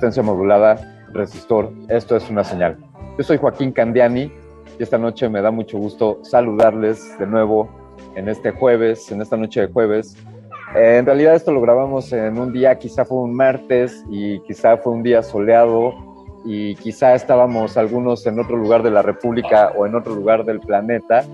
Resistencia modulada, resistor, esto es una señal. Yo soy Joaquín Candiani y esta noche me da mucho gusto saludarles de nuevo en este jueves, en esta noche de jueves. Eh, en realidad esto lo grabamos en un día, quizá fue un martes y quizá fue un día soleado y quizá estábamos algunos en otro lugar de la República o en otro lugar del planeta,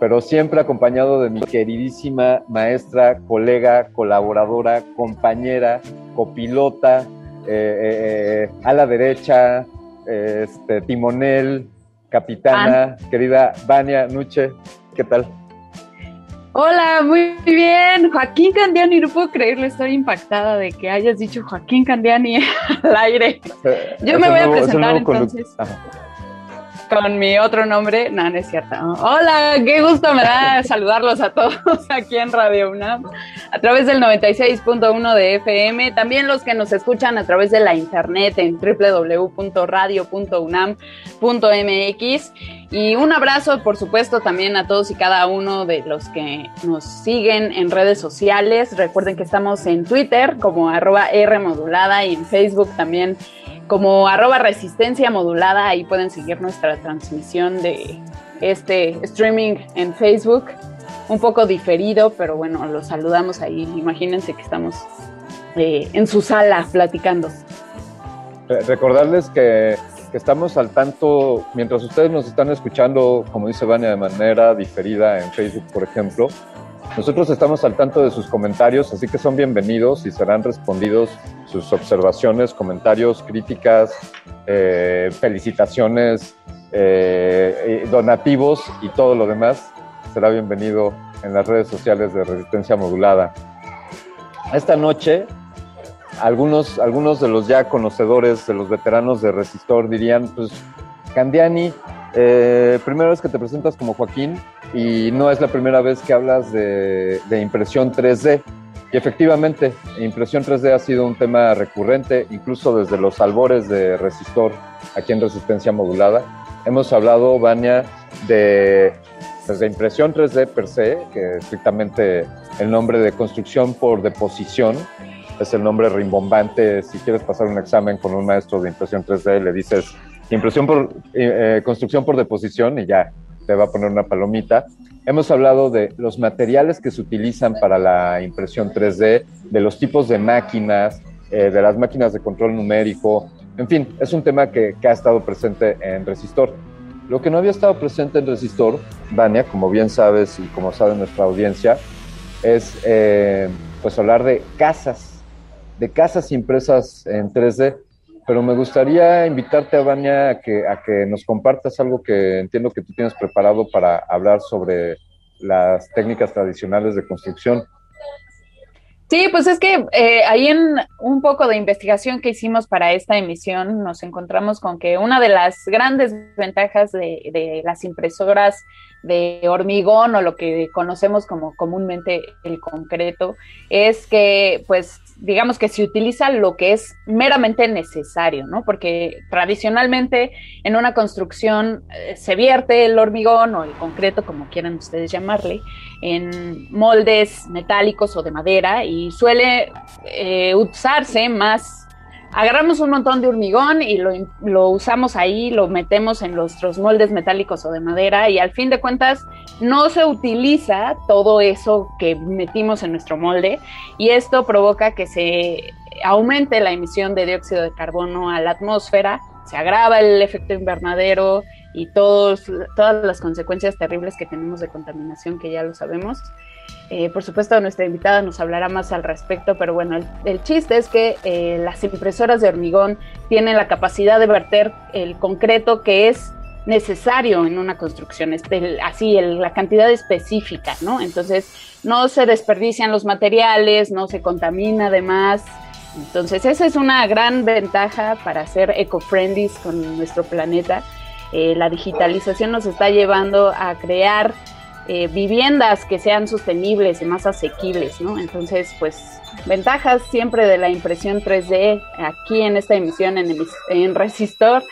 pero siempre acompañado de mi queridísima maestra, colega, colaboradora, compañera, copilota, eh, eh, a la derecha, este, timonel, capitana, querida Vania Nuche, ¿qué tal? Hola, muy bien. Joaquín Candiani, no puedo creerlo, estoy impactada de que hayas dicho Joaquín Candiani al aire. Yo me voy a presentar entonces con mi otro nombre. No, no es cierto. Hola, qué gusto me da saludarlos a todos aquí en Radio UNAM a través del 96.1 de FM. También los que nos escuchan a través de la internet en www.radio.unam.mx. Y un abrazo, por supuesto, también a todos y cada uno de los que nos siguen en redes sociales. Recuerden que estamos en Twitter como arroba R modulada y en Facebook también como arroba resistencia modulada, ahí pueden seguir nuestra transmisión de este streaming en Facebook, un poco diferido, pero bueno, los saludamos ahí, imagínense que estamos eh, en su sala platicando. Recordarles que, que, estamos al tanto, mientras ustedes nos están escuchando, como dice Vania, de manera diferida en Facebook, por ejemplo, nosotros estamos al tanto de sus comentarios, así que son bienvenidos y serán respondidos sus observaciones, comentarios, críticas, eh, felicitaciones, eh, donativos y todo lo demás será bienvenido en las redes sociales de Resistencia Modulada. Esta noche, algunos, algunos de los ya conocedores, de los veteranos de Resistor dirían, pues, Candiani, eh, primera vez que te presentas como Joaquín y no es la primera vez que hablas de, impresión 3D. Y efectivamente, impresión 3D ha sido un tema recurrente, incluso desde los albores de Resistor, aquí en Resistencia Modulada. Hemos hablado, Vania, de, pues, impresión 3D per se, que estrictamente el nombre de construcción por deposición, es el nombre rimbombante. Si quieres pasar un examen con un maestro de impresión 3D, le dices impresión por eh, eh, construcción por deposición y ya te va a poner una palomita. Hemos hablado de los materiales que se utilizan para la impresión 3D, de los tipos de máquinas, eh, de las máquinas de control numérico. En fin, es un tema que, que, ha estado presente en Resistor. Lo que no había estado presente en Resistor, Vania, como bien sabes y como sabe nuestra audiencia, es pues hablar de casas, de casas impresas en 3D pero me gustaría invitarte, a Vania, a que, a que nos compartas algo que entiendo que tú tienes preparado para hablar sobre las técnicas tradicionales de construcción. Sí, pues es que eh, ahí en un poco de investigación que hicimos para esta emisión nos encontramos con que una de las grandes ventajas de, de las impresoras de hormigón o lo que conocemos como comúnmente el concreto es que pues digamos que se utiliza lo que es meramente necesario, ¿no? Porque tradicionalmente en una construcción eh, se vierte el hormigón o el concreto, como quieran ustedes llamarle, en moldes metálicos o de madera y suele eh, usarse más agarramos un montón de hormigón y lo, usamos ahí, lo metemos en nuestros moldes metálicos o de madera y al fin de cuentas no se utiliza todo eso que metimos en nuestro molde y esto provoca que se aumente la emisión de dióxido de carbono a la atmósfera, se agrava el efecto invernadero y todos, todas las consecuencias terribles que tenemos de contaminación que ya lo sabemos. Eh, por supuesto, nuestra invitada nos hablará más al respecto, pero bueno, el, chiste es que eh, las impresoras de hormigón tienen la capacidad de verter el concreto que es necesario en una construcción, así la cantidad específica, ¿no? Entonces, no se desperdician los materiales, no se contamina además. Entonces, esa es una gran ventaja para ser eco-friendly con nuestro planeta. Eh, la digitalización nos está llevando a crear eh, viviendas que sean sostenibles y más asequibles, ¿no? Entonces, pues, ventajas siempre de la impresión 3D aquí en esta emisión en, en Resistor.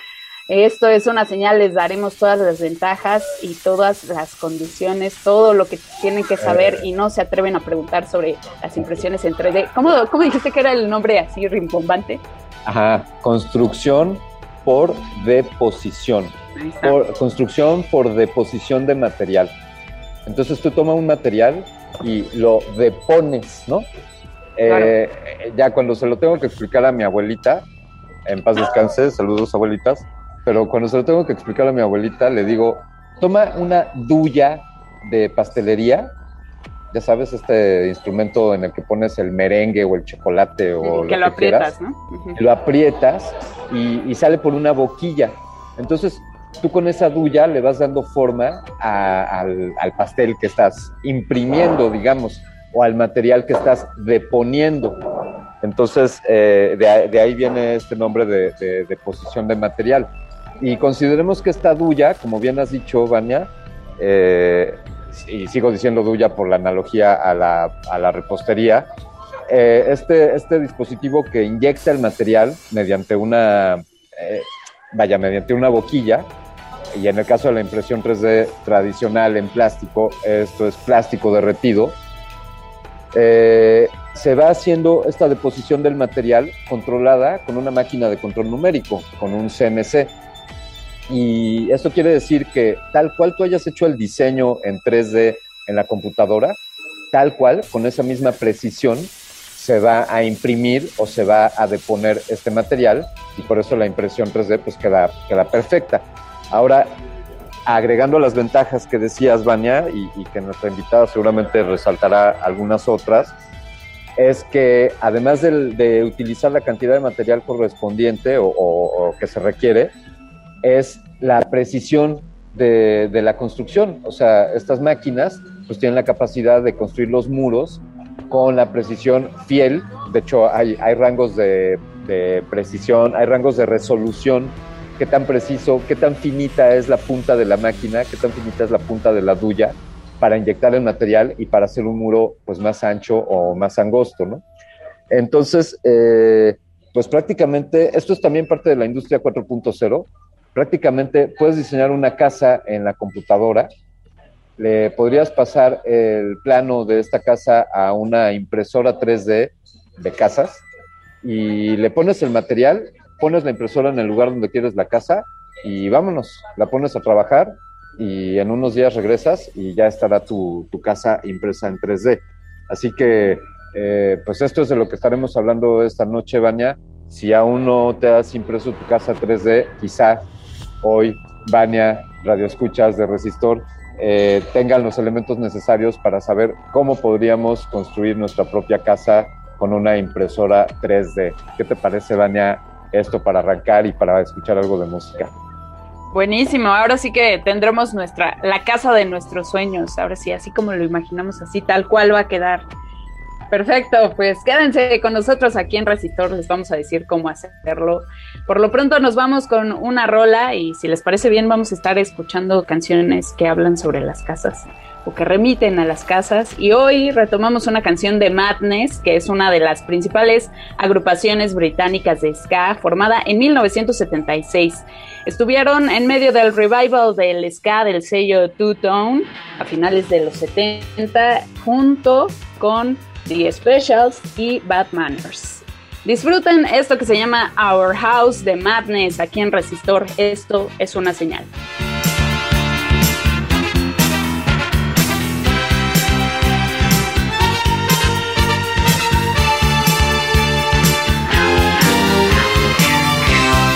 Esto es una señal, les daremos todas las ventajas y todas las condiciones, todo lo que tienen que saber y no se atreven a preguntar sobre las impresiones en 3D. ¿Cómo, cómo dijiste que era el nombre así rimbombante? Ajá, construcción por deposición. Por, construcción por deposición de material. Entonces tú tomas un material y lo depones, ¿no? Eh, ya cuando se lo tengo que explicar a mi abuelita, en paz descanse, saludos abuelitas, pero cuando se lo tengo que explicar a mi abuelita, le digo, toma una duya de pastelería, ya sabes, este instrumento en el que pones el merengue o el chocolate o que lo, aprietas, ¿no? Lo aprietas y, y, sale por una boquilla. Entonces, tú con esa duya le vas dando forma al, pastel que estás imprimiendo, digamos, o al material que estás deponiendo. Entonces, eh, de, ahí viene este nombre de, deposición de material. Y consideremos que esta duya, como bien has dicho, Vania, eh, y sigo diciendo duya por la analogía a la, repostería, eh, este, este dispositivo que inyecta el material mediante una, vaya, mediante una boquilla, y en el caso de la impresión 3D tradicional en plástico, esto es plástico derretido, eh, se va haciendo esta deposición del material controlada con una máquina de control numérico, con un CNC. Y esto quiere decir que tal cual tú hayas hecho el diseño en 3D en la computadora, tal cual, con esa misma precisión, se va a imprimir o se va a deponer este material y por eso la impresión 3D pues queda, queda perfecta. Ahora, agregando las ventajas que decías, Vania, y, que nuestra invitada seguramente resaltará algunas otras, es que además de, utilizar la cantidad de material correspondiente o, que se requiere, es la precisión de, la construcción. O sea, estas máquinas pues tienen la capacidad de construir los muros con la precisión fiel. De hecho, hay, rangos de, de precisión, hay rangos de resolución qué tan preciso, qué tan finita es la punta de la máquina, qué tan finita es la punta de la duya para inyectar el material y para hacer un muro pues más ancho o más angosto, ¿no? Entonces, eh, pues prácticamente, esto es también parte de la industria 4.0, prácticamente puedes diseñar una casa en la computadora, le podrías pasar el plano de esta casa a una impresora 3D de casas y le pones el material pones la impresora en el lugar donde quieres la casa y vámonos, la pones a trabajar y en unos días regresas y ya estará tu, casa impresa en 3D. Así que, eh, pues esto es de lo que estaremos hablando esta noche, Vania. Si aún no te has impreso tu casa 3D, quizá hoy, Vania, Radio Escuchas de Resistor, eh, tengan los elementos necesarios para saber cómo podríamos construir nuestra propia casa con una impresora 3D. ¿Qué te parece, Vania, esto para arrancar y para escuchar algo de música. Buenísimo, ahora sí que tendremos nuestra, la casa de nuestros sueños, ahora sí, así como lo imaginamos, así tal cual va a quedar. Perfecto, pues quédense con nosotros aquí en Resistor, les vamos a decir cómo hacerlo. Por lo pronto nos vamos con una rola y si les parece bien vamos a estar escuchando canciones que hablan sobre las casas o que remiten a las casas. Y hoy retomamos una canción de Madness, que es una de las principales agrupaciones británicas de ska, formada en 1976. Estuvieron en medio del revival del ska del sello Two Tone a finales de los 70, junto con The Specials y Bad Manners. Disfruten esto que se llama Our House de Madness aquí en Resistor. Esto es una señal.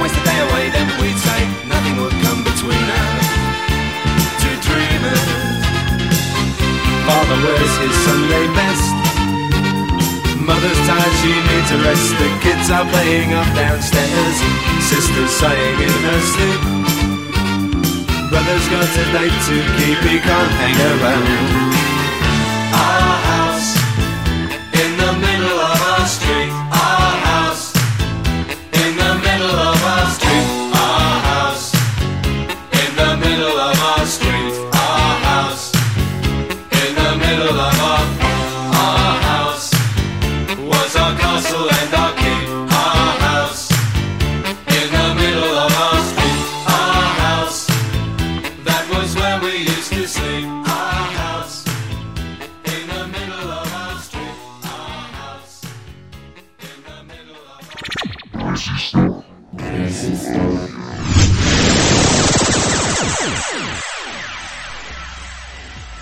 waste a day away, then we'd say nothing would come between us. Two dreamers. Father wears his Sunday best. Mother's tired, she needs a rest. The kids are playing up downstairs. Sister's sighing in her sleep. Brother's got a date to keep, he can't hang around. Ah, ah.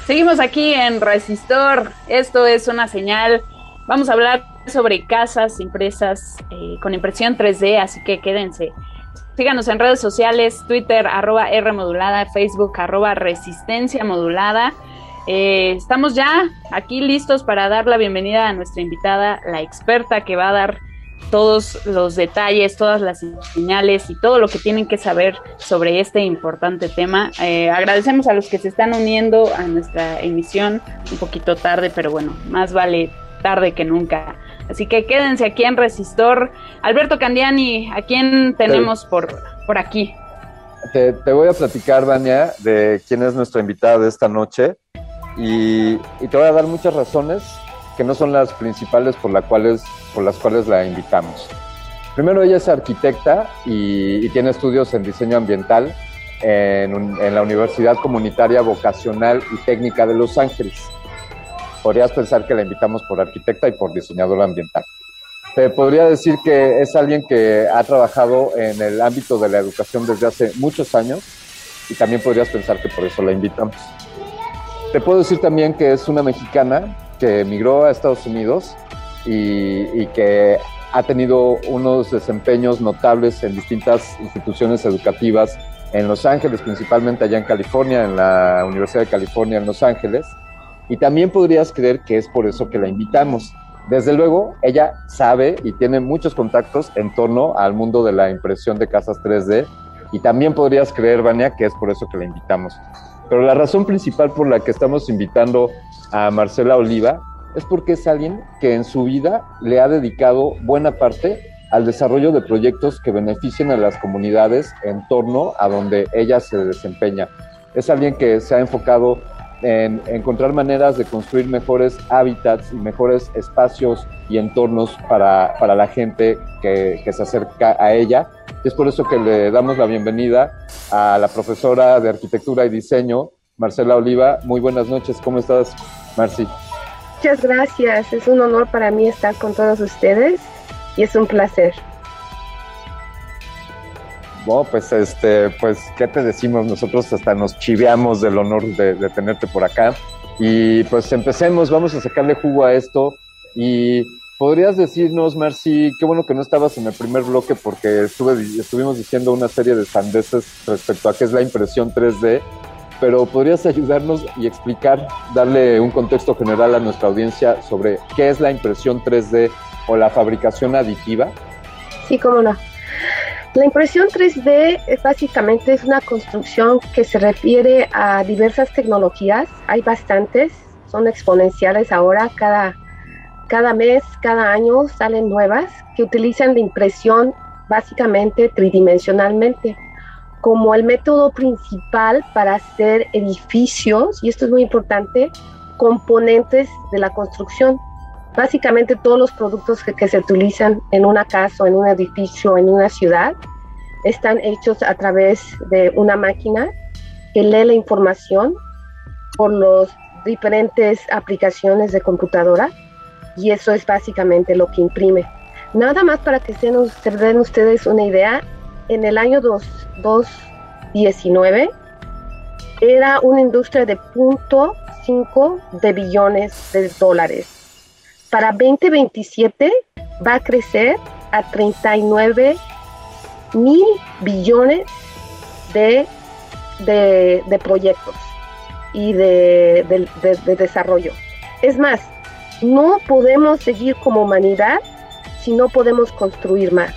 Seguimos aquí en Resistor. Esto es una señal. Vamos a hablar sobre casas impresas eh, con impresión 3D, así que quédense. Síganos en redes sociales, Twitter, arroba R Facebook, arroba resistencia modulada. Eh, estamos ya aquí listos para dar la bienvenida a nuestra invitada, la experta que va a dar todos los detalles, todas las señales y todo lo que tienen que saber sobre este importante tema. Eh, agradecemos a los que se están uniendo a nuestra emisión un poquito tarde, pero bueno, más vale tarde que nunca. Así que quédense aquí en Resistor. Alberto Candiani, ¿a quién tenemos por, por aquí? Te, voy a platicar, Vania, de quién es nuestra invitada de esta noche y te voy a dar muchas razones que no son las principales por, la cuales, por las cuales la invitamos. Primero, ella es arquitecta y, tiene estudios en diseño ambiental en, en la Universidad Comunitaria Vocacional y Técnica de Los Ángeles. Podrías pensar que la invitamos por arquitecta y por diseñadora ambiental. Te podría decir que es alguien que ha trabajado en el ámbito de la educación desde hace muchos años y también podrías pensar que por eso la invitamos. Te puedo decir también que es una mexicana que emigró a Estados Unidos y, que ha tenido unos desempeños notables en distintas instituciones educativas en Los Ángeles, principalmente allá en California, en la Universidad de California en Los Ángeles. Y también podrías creer que es por eso que la invitamos. Desde luego, ella sabe y tiene muchos contactos en torno al mundo de la impresión de casas 3D. Y también podrías creer, Vania, que es por eso que la invitamos. Pero la razón principal por la que estamos invitando a Marcela Oliva es porque es alguien que en su vida le ha dedicado buena parte al desarrollo de proyectos que beneficien a las comunidades en torno a donde ella se desempeña. Es alguien que se ha enfocado en encontrar maneras de construir mejores hábitats y mejores espacios y entornos para, para la gente que, se acerca a ella. Es por eso que le damos la bienvenida a la profesora de arquitectura y diseño, Marcela Oliva. Muy buenas noches, ¿cómo estás, Marci? Muchas gracias, es un honor para mí estar con todos ustedes y es un placer. Bueno, pues este, pues, ¿qué te decimos? Nosotros hasta nos chiveamos del honor de, de tenerte por acá. Y pues empecemos, vamos a sacarle jugo a esto. Y podrías decirnos, Marci, qué bueno que no estabas en el primer bloque porque estuve, estuvimos diciendo una serie de sandeces respecto a qué es la impresión 3D, pero podrías ayudarnos y explicar, darle un contexto general a nuestra audiencia sobre qué es la impresión 3D o la fabricación aditiva. Sí, cómo no. La impresión 3D es básicamente es una construcción que se refiere a diversas tecnologías. Hay bastantes, son exponenciales ahora. Cada, cada mes, cada año salen nuevas que utilizan la impresión básicamente tridimensionalmente como el método principal para hacer edificios, y esto es muy importante, componentes de la construcción. Básicamente todos los productos que, se utilizan en una casa, en un edificio, en una ciudad, están hechos a través de una máquina que lee la información por las diferentes aplicaciones de computadora y eso es básicamente lo que imprime. Nada más para que se, nos, se den ustedes una idea, en el año 2019 era una industria de 0.5 de billones de dólares. Para 2027 va a crecer a 39 mil billones de, de, proyectos y de, de, desarrollo. Es más, no podemos seguir como humanidad si no podemos construir más,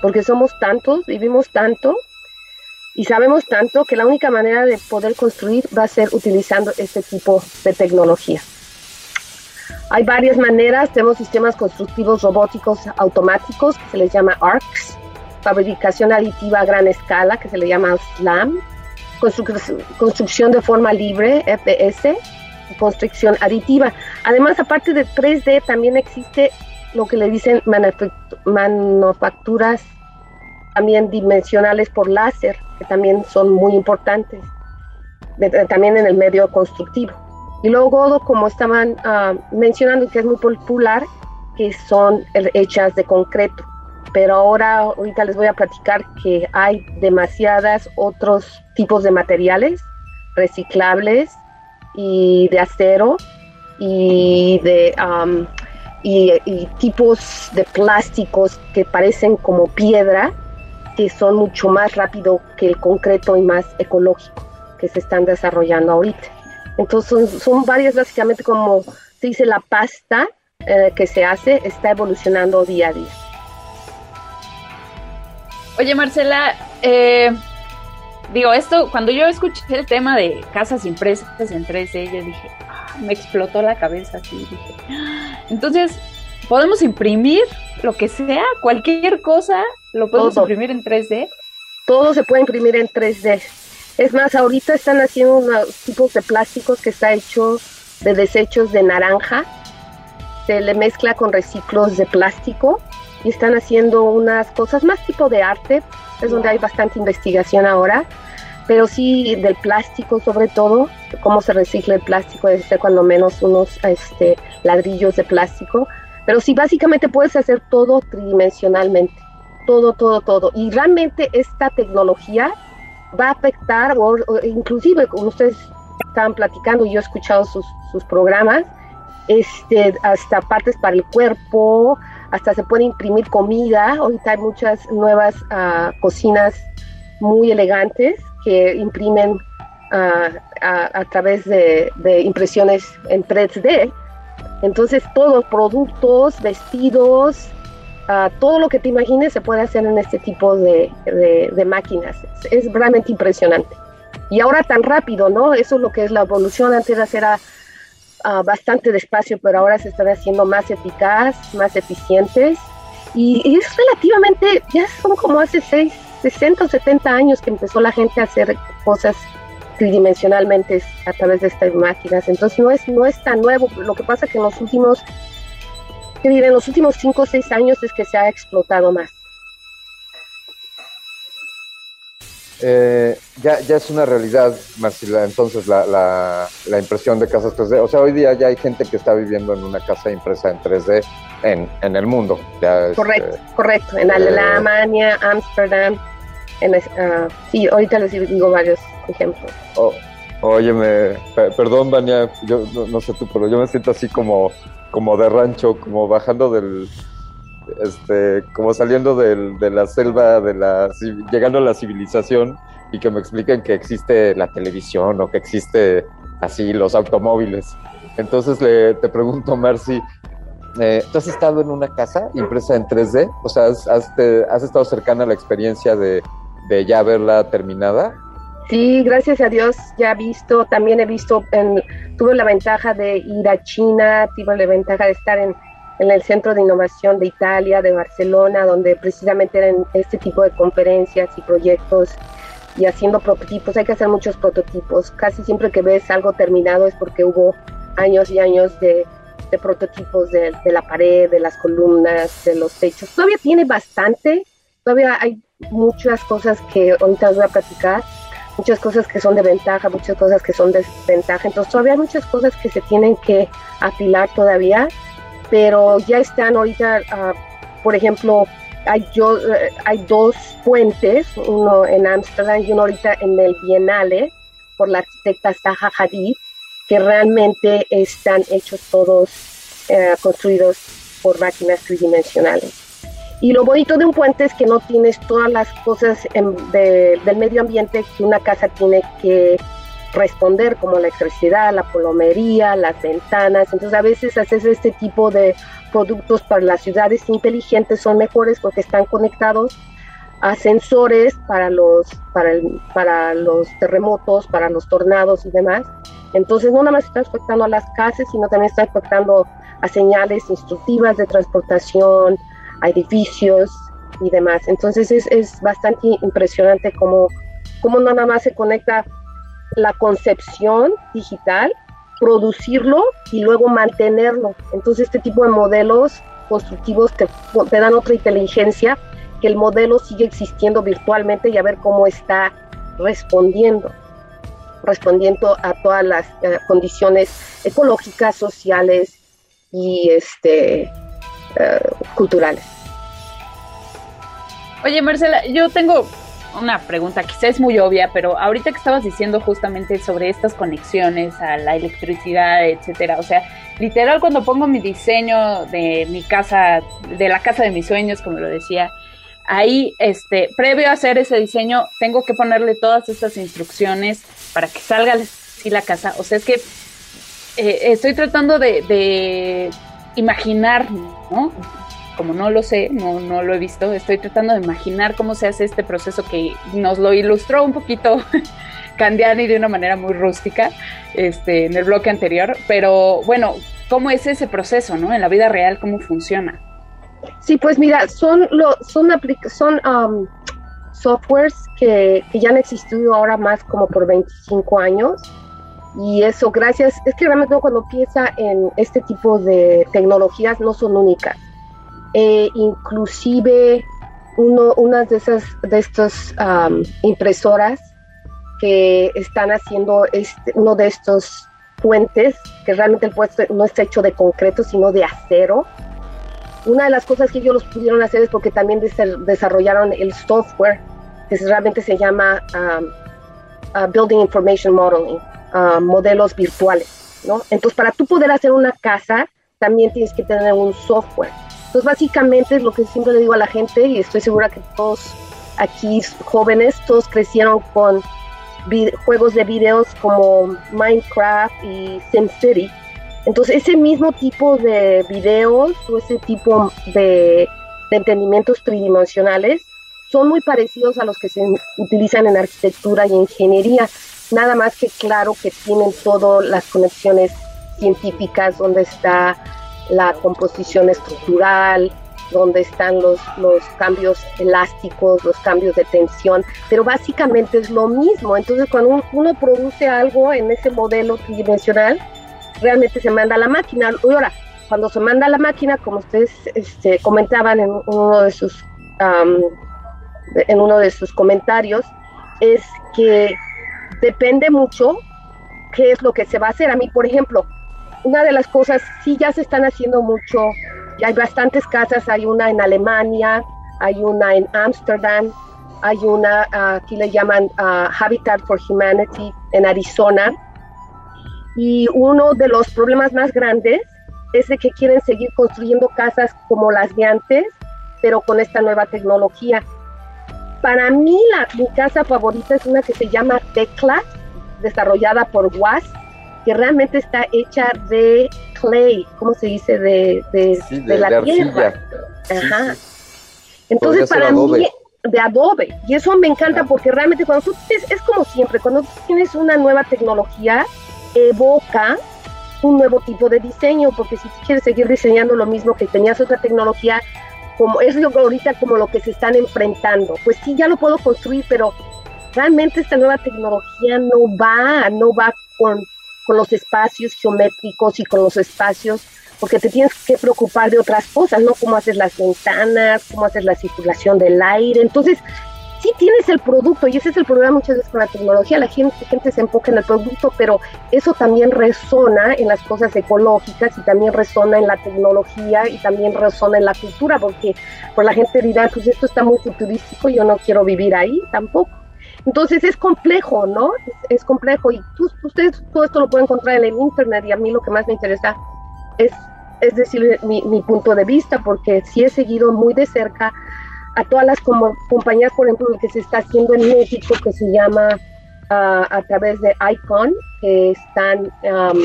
porque somos tantos, vivimos tanto y sabemos tanto que la única manera de poder construir va a ser utilizando este tipo de tecnología. Hay varias maneras, tenemos sistemas constructivos robóticos automáticos que se les llama ARCs, fabricación aditiva a gran escala que se le llama SLAM, construcción de forma libre, FPS, y construcción aditiva. Además, aparte de 3D, también existe lo que le dicen manufacturas también dimensionales por láser, que también son muy importantes, también en el medio constructivo. Y luego, como estaban uh, mencionando, que es muy popular, que son hechas de concreto. Pero ahora, ahorita les voy a platicar que hay demasiadas otros tipos de materiales reciclables y de acero y de y, tipos de plásticos que parecen como piedra que son mucho más rápido que el concreto y más ecológico que se están desarrollando ahorita. Entonces son, varias, básicamente como se dice, la pasta eh, que se hace está evolucionando día a día. Oye, Marcela, eh, digo, esto, cuando yo escuché el tema de casas impresas en 3D, yo dije, ah, me explotó la cabeza así. Dije, ah". entonces, ¿podemos imprimir lo que sea? Cualquier cosa, ¿lo podemos imprimir en 3D? Todo se puede imprimir en 3D. Es más, ahorita están haciendo unos tipos de plásticos que está hecho de desechos de naranja. Se le mezcla con reciclos de plástico y están haciendo unas cosas más tipo de arte. Es donde hay bastante investigación ahora. Pero sí del plástico sobre todo, cómo se recicla el plástico, ser cuando menos unos este, ladrillos de plástico. Pero sí, básicamente puedes hacer todo tridimensionalmente. Todo, todo, todo. Y realmente esta tecnología va a afectar, o, inclusive como ustedes estaban platicando yo he escuchado sus, sus programas, este, hasta partes para el cuerpo, hasta se puede imprimir comida. Ahorita hay muchas nuevas uh, cocinas muy elegantes que imprimen uh, a, través de, impresiones en 3D. Entonces, todos productos, vestidos, todo lo que te imagines se puede hacer en este tipo de, máquinas. Es, realmente impresionante. Y ahora tan rápido, ¿no? Eso es lo que es la evolución. Antes era uh, bastante despacio, pero ahora se están haciendo más eficaz, más eficientes. Y, es relativamente, ya son como hace 6, 60 o 70 años que empezó la gente a hacer cosas tridimensionalmente a través de estas máquinas. Entonces no es, no es tan nuevo. Lo que pasa es que en los últimos que en los últimos 5 o 6 años es que se ha explotado más. Eh, ya, ya es una realidad, Marcela, entonces la, la, la, impresión de casas 3D. O sea, hoy día ya hay gente que está viviendo en una casa impresa en 3D en, en el mundo. Ya correcto, este, correcto. En eh, Alemania, Ámsterdam. En, uh, sí, ahorita les digo varios ejemplos. Oh, óyeme, perdón, Vania, yo no, no sé tú, pero yo me siento así como como de rancho, como bajando del, este, como saliendo de la selva, de la, llegando a la civilización y que me expliquen que existe la televisión o que existe así los automóviles. Entonces le, te pregunto, Marcy, eh, ¿tú has estado en una casa impresa en 3D? O sea, ¿has, estado cercana a la experiencia de, ya verla terminada? Sí, gracias a Dios ya he visto, también he visto, tuve la ventaja de ir a China, tuve la ventaja de estar en, en, el Centro de Innovación de Italia, de Barcelona, donde precisamente eran este tipo de conferencias y proyectos y haciendo prototipos. Hay que hacer muchos prototipos. Casi siempre que ves algo terminado es porque hubo años y años de, de prototipos de, de la pared, de las columnas, de los techos. Todavía tiene bastante, todavía hay muchas cosas que ahorita os voy a platicar muchas cosas que son de ventaja, muchas cosas que son de desventaja. Entonces todavía hay muchas cosas que se tienen que afilar todavía, pero ya están ahorita, uh, por ejemplo, hay, yo, uh, hay dos puentes, uno en Ámsterdam y uno ahorita en el Bienale, por la arquitecta Zaha Hadid, que realmente están hechos todos uh, construidos por máquinas tridimensionales. Y lo bonito de un puente es que no tienes todas las cosas de, del medio ambiente que una casa tiene que responder, como la electricidad, la plomería, las ventanas. Entonces a veces haces este tipo de productos para las ciudades inteligentes son mejores porque están conectados a sensores para los, para, para los terremotos, para los tornados y demás. Entonces no nada más está afectando a las casas, sino también está afectando a señales instructivas de transportación, a edificios y demás. Entonces es, es bastante impresionante cómo, cómo no nada más se conecta la concepción digital, producirlo y luego mantenerlo. Entonces este tipo de modelos constructivos te, te dan otra inteligencia que el modelo sigue existiendo virtualmente y a ver cómo está respondiendo, respondiendo a todas las eh, condiciones ecológicas, sociales y este, eh, culturales. Oye, Marcela, yo tengo una pregunta, quizás es muy obvia, pero ahorita que estabas diciendo justamente sobre estas conexiones a la electricidad, etcétera, o sea, literal cuando pongo mi diseño de mi casa, de la casa de mis sueños, como lo decía, ahí, este, previo a hacer ese diseño, tengo que ponerle todas estas instrucciones para que salga así la casa. O sea, es que eh, estoy tratando de, de, imaginar, ¿no? Como no lo sé, no, no lo he visto, estoy tratando de imaginar cómo se hace este proceso que nos lo ilustró un poquito Candiani de una manera muy rústica este, en el bloque anterior, pero bueno, ¿cómo es ese proceso, ¿no? En la vida real, ¿cómo funciona? Sí, pues mira, son, lo, son, son um, softwares que, que, ya han existido ahora más como por 25 años. Y eso, gracias, es que realmente cuando piensa en este tipo de tecnologías no son únicas. Eh, inclusive uno, unas de esas de estas um, impresoras que están haciendo este, uno de estos puentes, que realmente el puente no está hecho de concreto, sino de acero, una de las cosas que ellos los pudieron hacer es porque también desarrollaron el software que realmente se llama um, uh, Building Information Modeling, uh, modelos virtuales, ¿no? Entonces, para tú poder hacer una casa, también tienes que tener un software. Entonces, básicamente es lo que siempre le digo a la gente, y estoy segura que todos aquí jóvenes, todos crecieron con juegos de videos como Minecraft y SimCity, entonces, ese mismo tipo de videos o ese tipo de, entendimientos tridimensionales son muy parecidos a los que se utilizan en arquitectura y ingeniería, nada más que claro que tienen todas las conexiones científicas, donde está la composición estructural, donde están los, los cambios elásticos, los cambios de tensión, pero básicamente es lo mismo. Entonces, cuando uno produce algo en ese modelo tridimensional, realmente se manda a la máquina. Y ahora, cuando se manda a la máquina, como ustedes este, comentaban en uno de sus en uno de sus comentarios, es que depende mucho qué es lo que se va a hacer. A mí, por ejemplo, una de las cosas, sí ya se están haciendo mucho, hay bastantes casas, hay una en Alemania, hay una en Ámsterdam, hay una, aquí le llaman ah, Habitat for Humanity en Arizona, y uno de los problemas más grandes es de que quieren seguir construyendo casas como las de antes, pero con esta nueva tecnología. Para mí, la, mi casa favorita es una que se llama Tecla, desarrollada por WAS, que realmente está hecha de clay, ¿cómo se dice? De, de, la tierra. Ajá. Entonces, para mí, de adobe. Y eso me encanta porque realmente cuando tú, es, es como siempre, cuando tú tienes una nueva tecnología, evoca un nuevo tipo de diseño, porque si quieres seguir diseñando lo mismo que tenías otra tecnología, como es lo ahorita como lo que se están enfrentando, pues sí, ya lo puedo construir, pero realmente esta nueva tecnología no va, no va con, con los espacios geométricos y con los espacios, porque te tienes que preocupar de otras cosas, ¿no? Cómo haces las ventanas, cómo haces la circulación del aire. Entonces, sí tienes el producto y ese es el problema muchas veces con la tecnología, la gente, gente se enfoca en el producto, pero eso también resona en las cosas ecológicas y también resona en la tecnología y también resona en la cultura, porque pues la gente dirá, pues esto está muy futurístico, yo no quiero vivir ahí tampoco. Entonces es complejo, ¿no? Es, complejo y ustedes todo esto lo pueden encontrar en el internet y a mí lo que más me interesa es, es decir, mi, mi punto de vista, porque sí he seguido muy de cerca a todas las como, compañías, por ejemplo, lo que se está haciendo en México, que se llama ah, a través de ICON, que están am,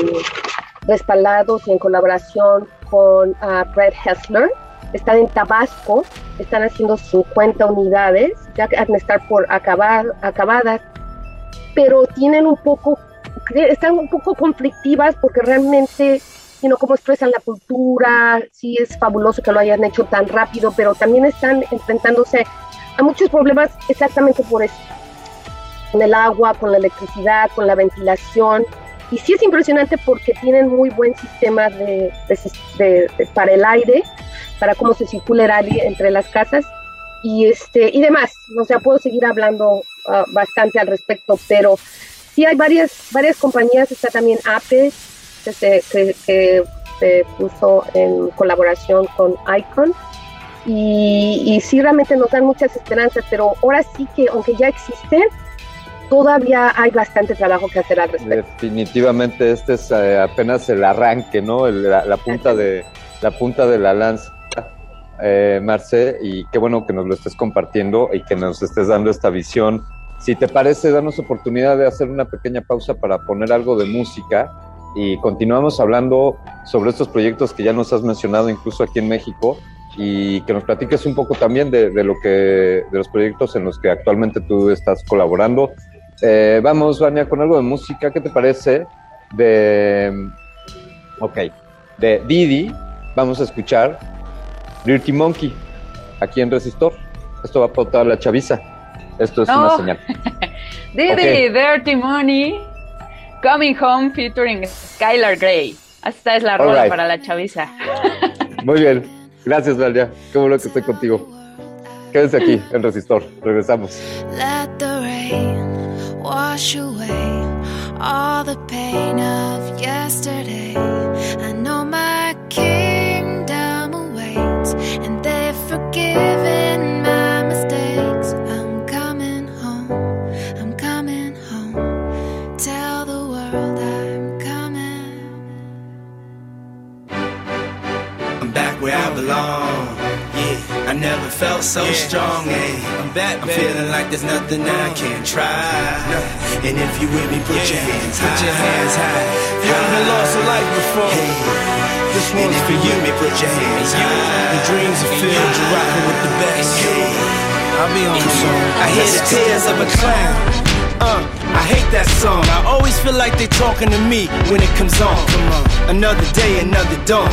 respaldados y en colaboración con ah, Brett Hessler. Están en Tabasco, están haciendo 50 unidades, ya han estar por acabar, acabadas, pero tienen un poco, están un poco conflictivas porque realmente, know, cómo expresan la cultura, sí es fabuloso que lo hayan hecho tan rápido, pero también están enfrentándose a muchos problemas exactamente por eso, con el agua, con la electricidad, con la ventilación. Y sí es impresionante porque tienen muy buen sistema de, de de- para el aire, para cómo se circula el aire entre las casas y este y demás. O sea, puedo seguir hablando ah, bastante al respecto, pero sí hay varias varias compañías. Está también Ape que se, que, que se puso en colaboración con Icon y, y sí realmente nos dan muchas esperanzas, pero ahora sí que aunque ya existen, todavía hay bastante trabajo que hacer al respecto. Definitivamente este es eh, apenas el arranque, ¿no? El- la, la punta de la punta de la lanza, eh, Marce, y qué bueno que nos lo estés compartiendo y que nos estés dando esta visión. Si te parece, danos oportunidad de hacer una pequeña pausa para poner algo de música y continuamos hablando sobre estos proyectos que ya nos has mencionado incluso aquí en México y que nos platiques un poco también de, de lo que de los proyectos en los que actualmente tú estás colaborando. Eh, vamos, Vania, con algo de música. ¿Qué te parece? De. Ok. De Didi, vamos a escuchar Dirty Monkey aquí en Resistor. Esto va para toda la chaviza. Esto es una No. señal. Didi. Dirty Money, Coming Home featuring Skylar Grey. Esta es la rola para la chaviza. Muy bien. Gracias, Vania. Qué bueno que estoy contigo. Quédense aquí en Resistor. Regresamos. Let the rain wash away all the pain of yesterday. I know my kingdom awaits, and they've forgiven my mistakes. I'm coming home, I'm coming home. Tell the world I'm so strong. Yeah, I'm back. I'm feeling like there's nothing I can't try. And if you with me, put your hands high. Put your hands high. If you ever lost a life before, this one's for you. Me, put your hands high. Your dreams are filled. You're rocking with the best. I'll be on the song. I hear the tears of a clown. Uh, I hate that song. I always feel like they're talking to me when it comes on. Come on. Another day, another dawn.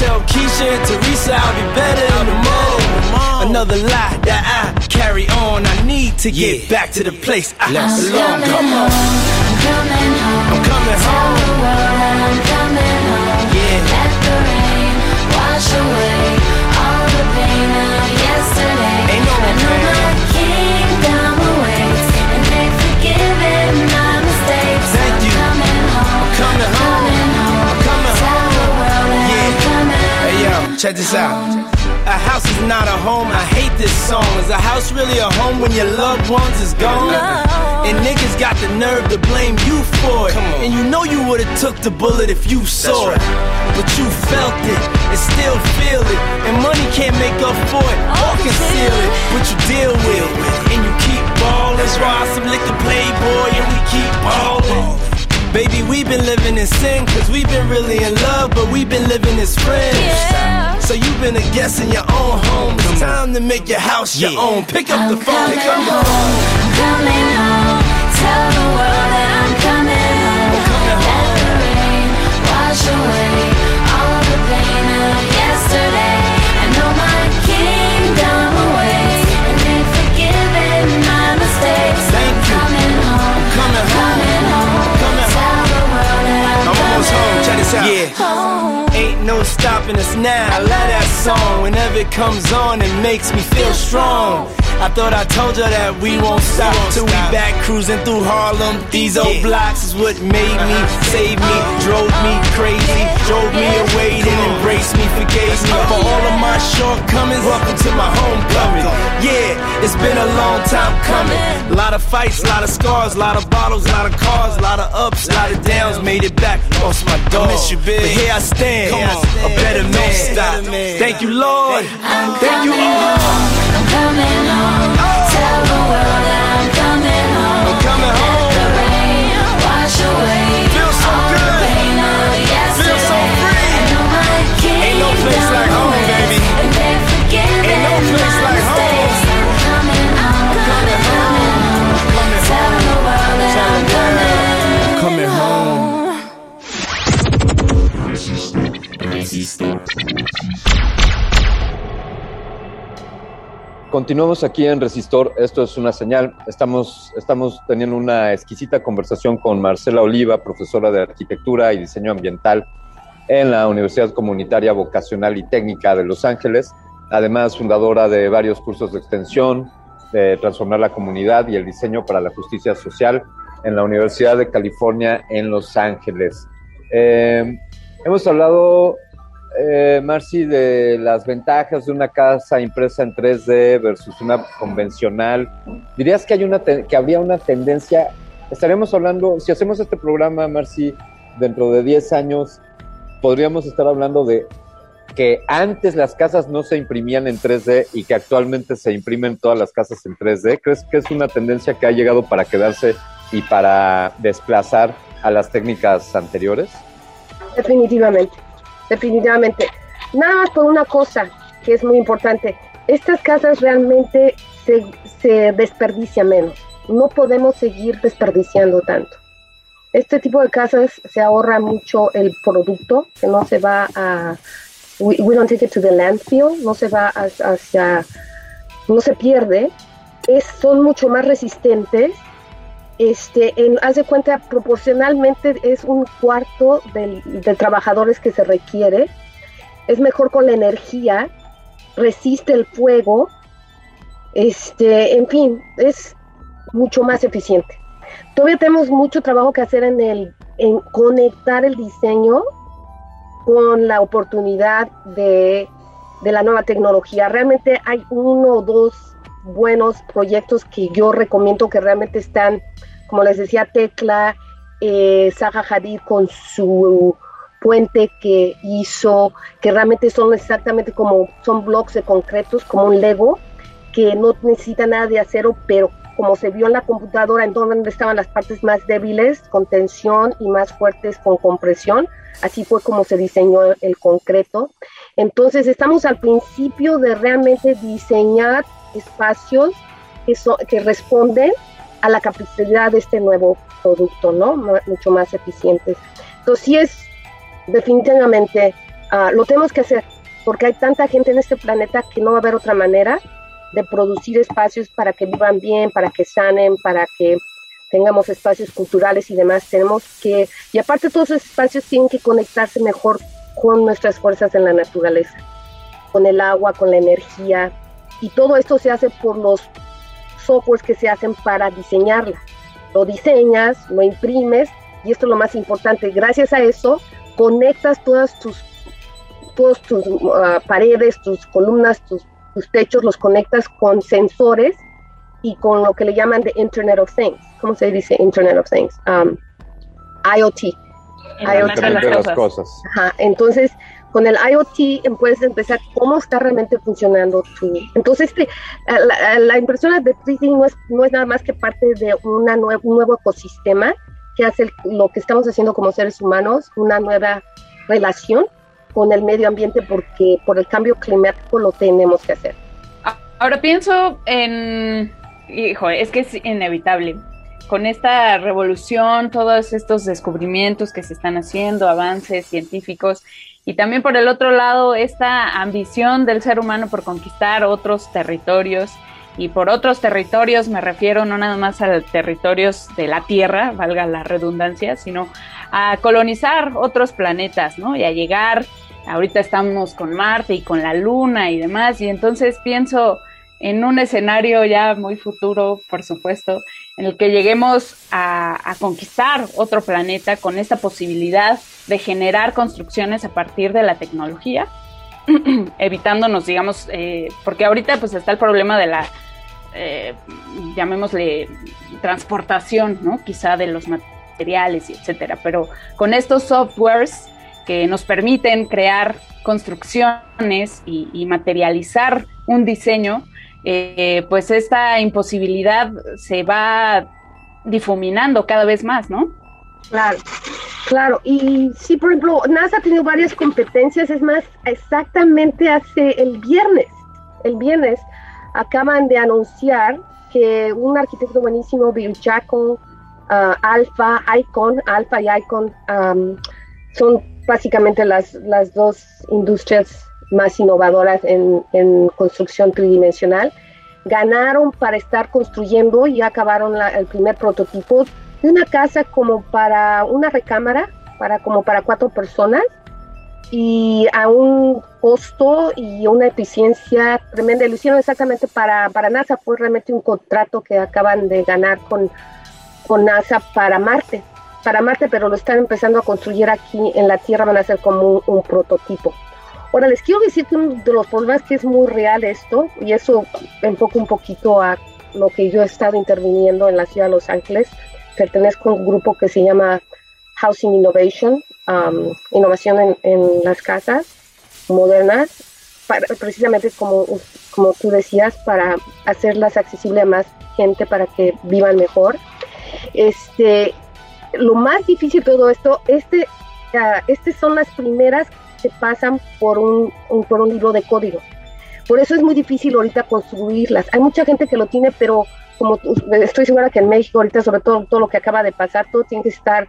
Tell Keisha and Teresa I'll be better in the morning. Another lie that I carry on. I need to get back to the place I belong. Come on. I'm coming home. I'm coming Tell home. the world I'm coming home. Yeah. Let the rain wash away all the pain of yesterday. Ain't no pain. Check this out. A house is not a home. I hate this song. Is a house really a home when your loved ones is gone? And niggas got the nerve to blame you for it. And you know you would've took the bullet if you saw it. But you felt it and still feel it. And money can't make up for it or conceal it. But you deal with it. And you keep ballin'. Why some liquor playboy and we keep ballin'. Baby, we've been living in sin, cause we've been really in love, but we've been living as friends. So you've been a guest in your own home. It's time to make your house your own. Pick up the phone, coming come home. on. I'm coming home. Tell the world that I'm coming home. coming Let the rain wash away no stopping us now. I love that song. Whenever it comes on, it makes me feel strong. I thought I told you that we won't stop till we back cruising through Harlem. These old blocks is what made me, saved me, drove me crazy, drove me away, then embraced me, forgave me for all of my shortcomings. Welcome to my homecoming. Yeah, it's been a long time coming. A lot of fights, a lot of scars, a lot of bottles, a lot of cars, a lot of ups, a lot of downs. Made it back, lost my dog. miss you, big. But here I stand, a better man. Stop. Thank you, Lord. Thank you, Lord. I'm coming home. Tell the world I'm coming home. I'm coming home. Continuamos aquí en Resistor, esto es una señal. Estamos, estamos teniendo una exquisita conversación con Marcela Oliva, profesora de Arquitectura y Diseño Ambiental en la Universidad Comunitaria Vocacional y Técnica de Los Ángeles, además fundadora de varios cursos de extensión, de transformar la comunidad y el diseño para la justicia social en la Universidad de California en Los Ángeles. Eh, hemos hablado eh, Marci, de las ventajas de una casa impresa en 3D versus una convencional. ¿Dirías que, hay una que habría una tendencia? Estaremos hablando, si hacemos este programa, Marci, dentro de 10 años, podríamos estar hablando de que antes las casas no se imprimían en 3D y que actualmente se imprimen todas las casas en 3D. ¿Crees que es una tendencia que ha llegado para quedarse y para desplazar a las técnicas anteriores? Definitivamente, definitivamente. Nada más por una cosa que es muy importante. Estas casas realmente se, se desperdicia menos. No podemos seguir desperdiciando tanto. Este tipo de casas se ahorra mucho el producto, que no se va a... We, we don't take it to the landfill, no se va hacia... no se pierde. Es, son mucho más resistentes este, en, haz de cuenta, proporcionalmente es un cuarto del- de trabajadores que se requiere. Es mejor con la energía, resiste el fuego, este, en fin, es mucho más eficiente. Todavía tenemos mucho trabajo que hacer en el en conectar el diseño con la oportunidad de, de la nueva tecnología. Realmente hay uno o dos buenos proyectos que yo recomiendo que realmente están, como les decía, Tecla, eh, Zaha Hadid con su puente que hizo, que realmente son exactamente como, son blocks de concretos, como un Lego, que no necesita nada de acero, pero como se vio en la computadora, en donde estaban las partes más débiles, con tensión, y más fuertes con compresión, así fue como se diseñó el concreto. Entonces estamos al principio de realmente diseñar espacios que, so- que responden a la capacidad de este nuevo producto, ¿no? Ma- Mucho más eficientes. Entonces sí es definitivamente, ah, lo tenemos que hacer, porque hay tanta gente en este planeta que no va a haber otra manera de producir espacios para que vivan bien, para que sanen, para que tengamos espacios culturales y demás. Tenemos que, y aparte todos esos espacios tienen que conectarse mejor con nuestras fuerzas en la naturaleza, con el agua, con la energía, y todo esto se hace por los softwares que se hacen para diseñarla. Lo diseñas, lo imprimes, y esto es lo más importante. Gracias a eso, conectas todas tus, todos tus ah, paredes, tus columnas, tus, tus techos, los conectas con sensores y con lo que le llaman de Internet of Things. ¿Cómo se dice Internet of Things? Um, IoT. Internet de las de las cosas. cosas. Ajá, entonces, con el IoT puedes empezar cómo está realmente funcionando tu... Entonces, este, la, la impresora de 3D no es, nada más que parte de una nue- un nuevo ecosistema que hace lo que estamos haciendo como seres humanos, una nueva relación con el medio ambiente porque por el cambio climático lo tenemos que hacer. Ahora pienso en, hijo, es que es inevitable. Con esta revolución, todos estos descubrimientos que se están haciendo, avances científicos, y también por el otro lado, esta ambición del ser humano por conquistar otros territorios. Y por otros territorios me refiero no nada más a territorios de la Tierra, valga la redundancia, sino a colonizar otros planetas, ¿no? Y a llegar, ahorita estamos con Marte y con la Luna y demás, y entonces pienso, en un escenario ya muy futuro, por supuesto, en el que lleguemos a, conquistar otro planeta con esta posibilidad de generar construcciones a partir de la tecnología, evitándonos, digamos, eh, porque ahorita pues está el problema de la, eh, llamémosle, transportación, ¿no? Quizá de los materiales y etcétera, pero con estos softwares que nos permiten crear construcciones y, materializar un diseño, eh, pues esta imposibilidad se va difuminando cada vez más, ¿no? Claro, claro. Y sí, por ejemplo, NASA ha tenido varias competencias, es más, exactamente hace el viernes, el viernes acaban de anunciar que un arquitecto buenísimo, Bill Jackal, uh, Alpha, Icon, Alpha y Icon, um, son básicamente las, las dos industrias más innovadoras en, en construcción tridimensional. Ganaron para estar construyendo y acabaron la, el primer prototipo una casa como para una recámara, para como para cuatro personas y a un costo y una eficiencia tremenda. Lo hicieron exactamente para, para NASA, fue realmente un contrato que acaban de ganar con, con NASA para Marte, para Marte, pero lo están empezando a construir aquí en la Tierra, van a ser como un, un prototipo. Ahora les quiero decir que uno de los problemas que es muy real esto, y eso enfoca un poquito a lo que yo he estado interviniendo en la ciudad de Los Ángeles, pertenezco a un grupo que se llama Housing Innovation, um, innovación en, en, las casas modernas, precisamente como, como tú decías, para hacerlas accesibles a más gente para que vivan mejor. Este, lo más difícil de todo esto, este, uh, estas son las primeras que pasan por un, un, por un libro de código. Por eso es muy difícil ahorita construirlas. Hay mucha gente que lo tiene, pero como estoy segura que en México ahorita, sobre todo todo lo que acaba de pasar, todo tiene que estar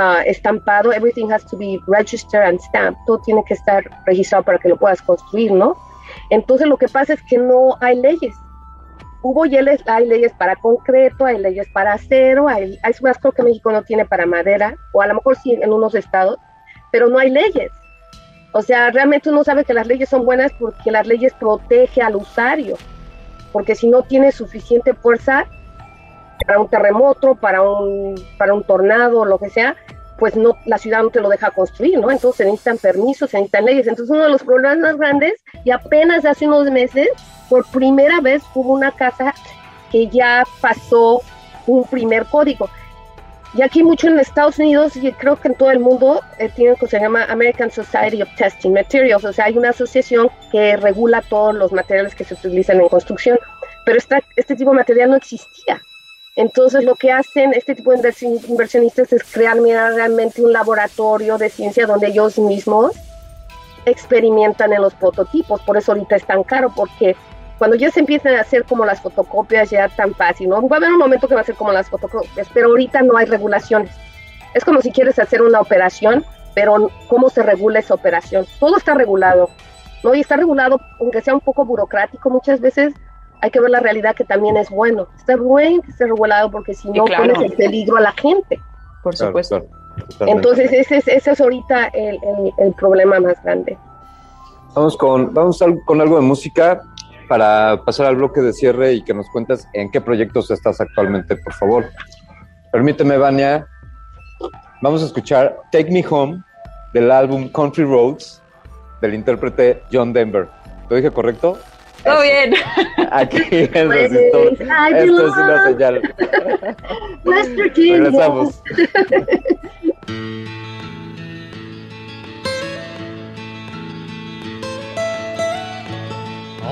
uh, estampado, everything has to be registered and stamped, todo tiene que estar registrado para que lo puedas construir, ¿no? Entonces lo que pasa es que no hay leyes. Hubo y hay leyes para concreto, hay leyes para acero, hay, hay más creo que México no tiene para madera, o a lo mejor sí en unos estados, pero no hay leyes. O sea, realmente uno sabe que las leyes son buenas porque las leyes protegen al usuario porque si no tiene suficiente fuerza para un terremoto, para un, para un tornado, lo que sea, pues no, la ciudad no te lo deja construir, ¿no? Entonces se necesitan permisos, se necesitan leyes. Entonces uno de los problemas más grandes, y apenas hace unos meses, por primera vez hubo una casa que ya pasó un primer código. Y aquí mucho en Estados Unidos y creo que en todo el mundo eh, tiene lo que se llama American Society of Testing Materials, o sea, hay una asociación que regula todos los materiales que se utilizan en construcción, pero esta, este tipo de material no existía. Entonces lo que hacen este tipo de inversionistas es crear realmente un laboratorio de ciencia donde ellos mismos experimentan en los prototipos, por eso ahorita es tan caro, porque cuando ya se empiezan a hacer como las fotocopias ya tan fácil, ¿no? Va a haber un momento que va a ser como las fotocopias, pero ahorita no hay regulaciones. Es como si quieres hacer una operación, pero ¿cómo se regula esa operación? Todo está regulado, ¿no? Y está regulado, aunque sea un poco burocrático, muchas veces hay que ver la realidad que también es bueno. Está bueno que esté regulado porque si no claro. pones en peligro a la gente. Por supuesto. Claro, claro. Entonces ese es, ese es ahorita el, el, el problema más grande. Vamos con, vamos con algo de música para pasar al bloque de cierre y que nos cuentes en qué proyectos estás actualmente, por favor. Permíteme, Vania, vamos a escuchar Take Me Home del álbum Country Roads del intérprete John Denver. ¿Lo dije correcto? Todo bien. Aquí en Resistor. Esto es una señal. West Virginia. Regresamos.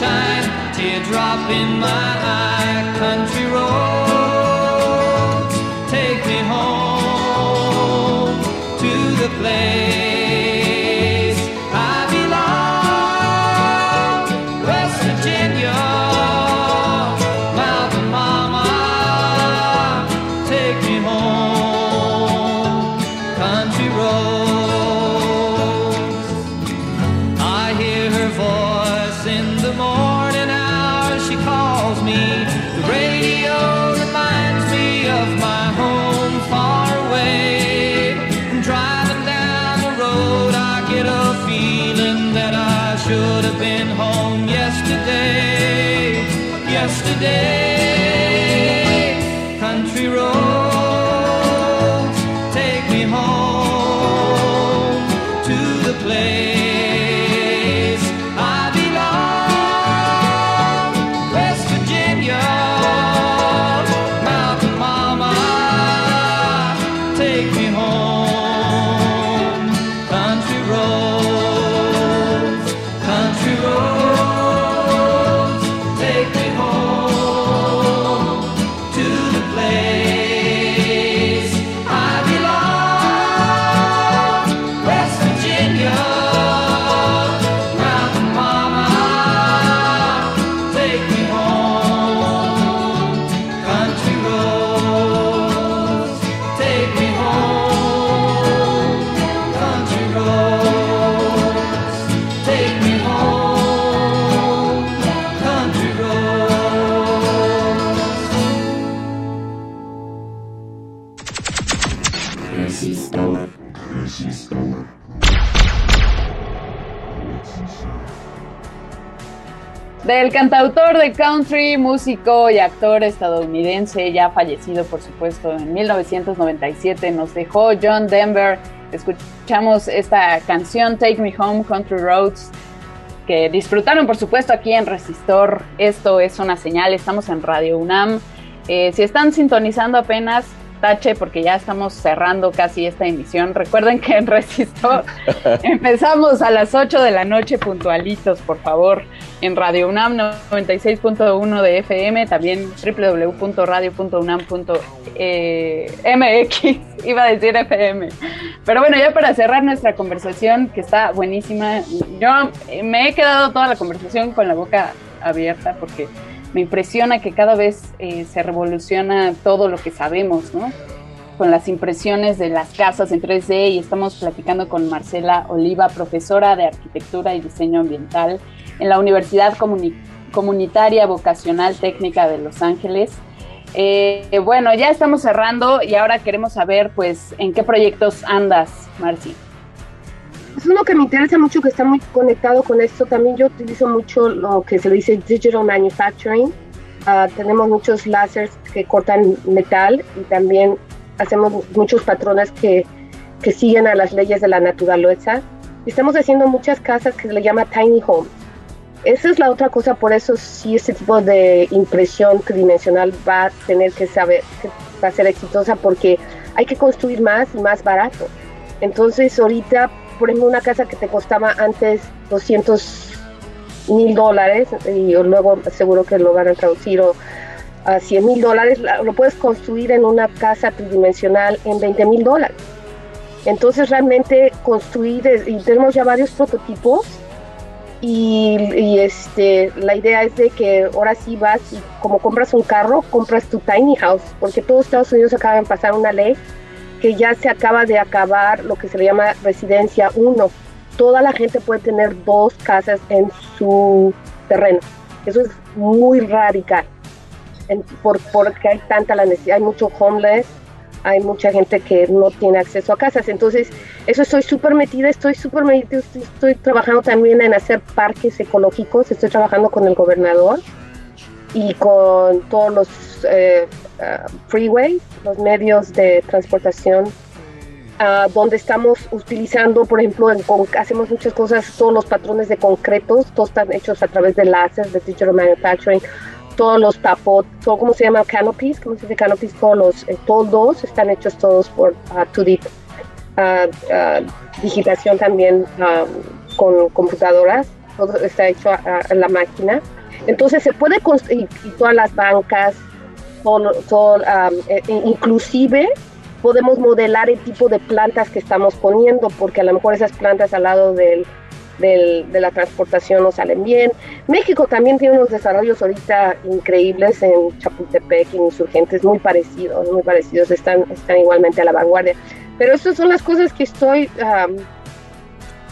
moonshine, teardrop in my eye. Country roads, Del cantautor de country, músico y actor estadounidense, ya fallecido por supuesto en 1997, nos dejó John Denver. Escuchamos esta canción Take Me Home Country Roads, que disfrutaron por supuesto aquí en Resistor. Esto es una señal, estamos en Radio UNAM. Eh, si están sintonizando apenas, tache porque ya estamos cerrando casi esta emisión. Recuerden que en Resistor empezamos a las 8 de la noche puntualitos, por favor, en Radio UNAM 96.1 de FM, también www.radio.unam.mx, iba a decir FM. Pero bueno, ya para cerrar nuestra conversación, que está buenísima, yo me he quedado toda la conversación con la boca abierta porque me impresiona que cada vez eh, se revoluciona todo lo que sabemos, ¿no? Con las impresiones de las casas en 3D y estamos platicando con Marcela Oliva, profesora de Arquitectura y Diseño Ambiental en la Universidad Comuni- Comunitaria Vocacional Técnica de Los Ángeles. Eh, bueno, ya estamos cerrando y ahora queremos saber, pues, en qué proyectos andas, Marci. Es uno que me interesa mucho, que está muy conectado con esto. También yo utilizo mucho lo que se le dice digital manufacturing. Ah, tenemos muchos láseres que cortan metal y también hacemos muchos patrones que, que siguen a las leyes de la naturaleza. Y estamos haciendo muchas casas que se le llama tiny home. Esa es la otra cosa, por eso sí este tipo de impresión tridimensional va a tener que saber que va a ser exitosa porque hay que construir más y más barato. Entonces ahorita, por ejemplo, una casa que te costaba antes 200 mil dólares y luego seguro que lo van a traducir o a 100 mil dólares, la- lo puedes construir en una casa tridimensional en 20 mil dólares. Entonces realmente construir, y tenemos ya varios prototipos y, y, este, la idea es de que ahora sí vas y como compras un carro, compras tu tiny house, porque todos Estados Unidos acaban de pasar una ley que ya se acaba de acabar lo que se le llama residencia 1. Toda la gente puede tener dos casas en su terreno. Eso es muy radical, por, porque hay tanta la necesidad, hay mucho homeless, hay mucha gente que no tiene acceso a casas. Entonces, eso estoy súper metida, estoy súper metida, estoy, estoy trabajando también en hacer parques ecológicos, estoy trabajando con el gobernador y con todos los eh, ah, freeways, los medios de transportación ah, donde estamos utilizando, por ejemplo, en con- hacemos muchas cosas, todos los patrones de concretos, todos están hechos a través de láser, de digital manufacturing, todos los tapot, todo, ¿cómo se llama? Canopies, ¿cómo se dice canopies? Todos los eh, toldos están hechos todos por ah, 2D ah, ah, digitación también con computadoras, todo está hecho a- a- en la máquina. Entonces se puede construir, y todas las bancas, todo, todo, um, inclusive podemos modelar el tipo de plantas que estamos poniendo, porque a lo mejor esas plantas al lado del, del- de la transportación no salen bien. México también tiene unos desarrollos ahorita increíbles en Chapultepec y en Insurgentes, muy parecidos, muy parecidos, están, están igualmente a la vanguardia. Pero estas son las cosas que estoy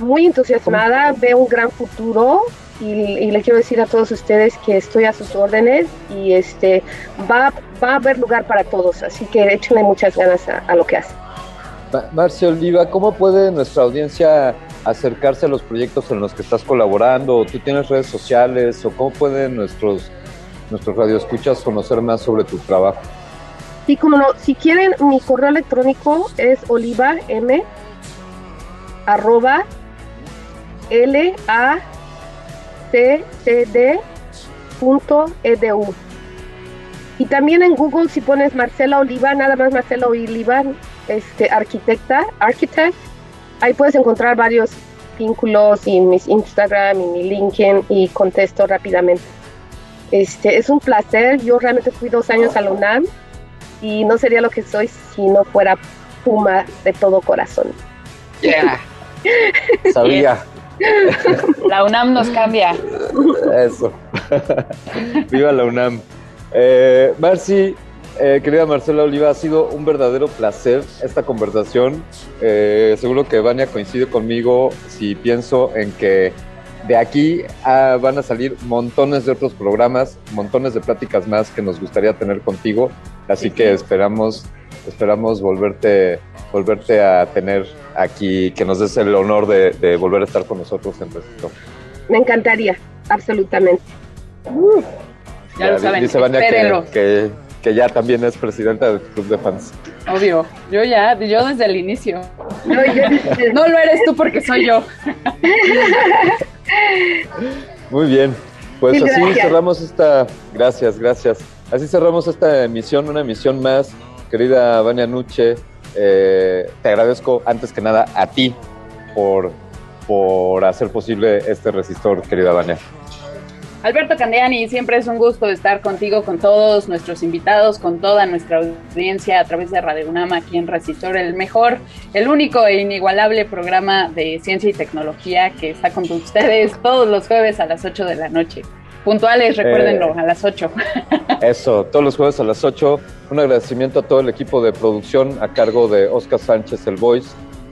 muy entusiasmada, veo un gran futuro y, y le quiero decir a todos ustedes que estoy a sus órdenes y este va, va a haber lugar para todos, así que échenle muchas ganas a, a lo que hacen. Ma- Marcia Oliva, ¿cómo puede nuestra audiencia acercarse a los proyectos en los que estás colaborando? ¿Tú tienes redes sociales? ¿O cómo pueden nuestros, nuestros radioescuchas conocer más sobre tu trabajo? Sí, como no, si quieren, mi correo electrónico es olivam arroba l a c c d punto edu. Y también en Google si pones Marcela Oliva, nada más Marcela Oliva, este arquitecta, architect, ahí puedes encontrar varios vínculos y mis Instagram y mi LinkedIn y contesto rápidamente. Este es un placer, yo realmente fui dos años a la UNAM y no sería lo que soy si no fuera Puma de todo corazón. Sabía. La UNAM nos cambia. Eso. Viva la UNAM. Eh, Marci, eh, querida Marcela Oliva, ha sido un verdadero placer esta conversación. Eh, seguro que Vania coincide conmigo si pienso en que de aquí van a salir montones de otros programas, montones de pláticas más que nos gustaría tener contigo. Así que esperamos, esperamos volverte, volverte a tener aquí, que nos des el honor de, de volver a estar con nosotros en Resistor. Me encantaría, absolutamente. Ya lo saben, Dice Vania que, que, que ya también es presidenta del club de fans. Obvio. Yo ya, yo desde el inicio. No, yo- No lo eres tú porque soy yo. Muy bien, pues así gracias. cerramos esta. Gracias, gracias. Así cerramos esta emisión, una emisión más. Querida Vania Nuche, eh, te agradezco antes que nada a ti por, por hacer posible este resistor, querida Vania. Alberto Candiani, siempre es un gusto estar contigo, con todos nuestros invitados, con toda nuestra audiencia a través de Radio UNAM aquí en Resistor, el mejor, el único e inigualable programa de ciencia y tecnología que está con ustedes todos los jueves a las 8 de la noche. Puntuales, recuérdenlo, a las 8. Eso, todos los jueves a las 8. Un agradecimiento a todo el equipo de producción a cargo de Oscar Sánchez, el Voice.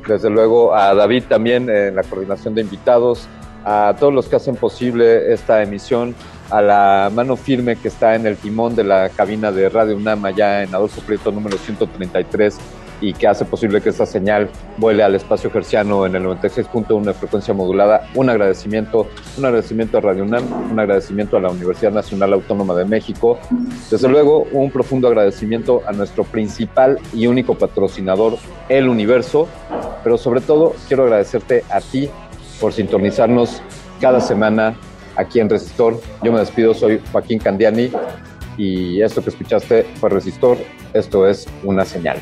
Desde luego a David también en la coordinación de invitados. A todos los que hacen posible esta emisión. A la mano firme que está en el timón de la cabina de Radio UNAM allá en Adolfo Prieto número 133 y que hace posible que esta señal vuele al espacio gerciano en el 96.1 de frecuencia modulada. Un agradecimiento, un agradecimiento a Radio UNAM, un agradecimiento a la Universidad Nacional Autónoma de México. Desde luego, un profundo agradecimiento a nuestro principal y único patrocinador, El Universo. Pero sobre todo, quiero agradecerte a ti por sintonizarnos cada semana aquí en Resistor. Yo me despido, soy Joaquín Candiani y esto que escuchaste fue Resistor. Esto es una señal.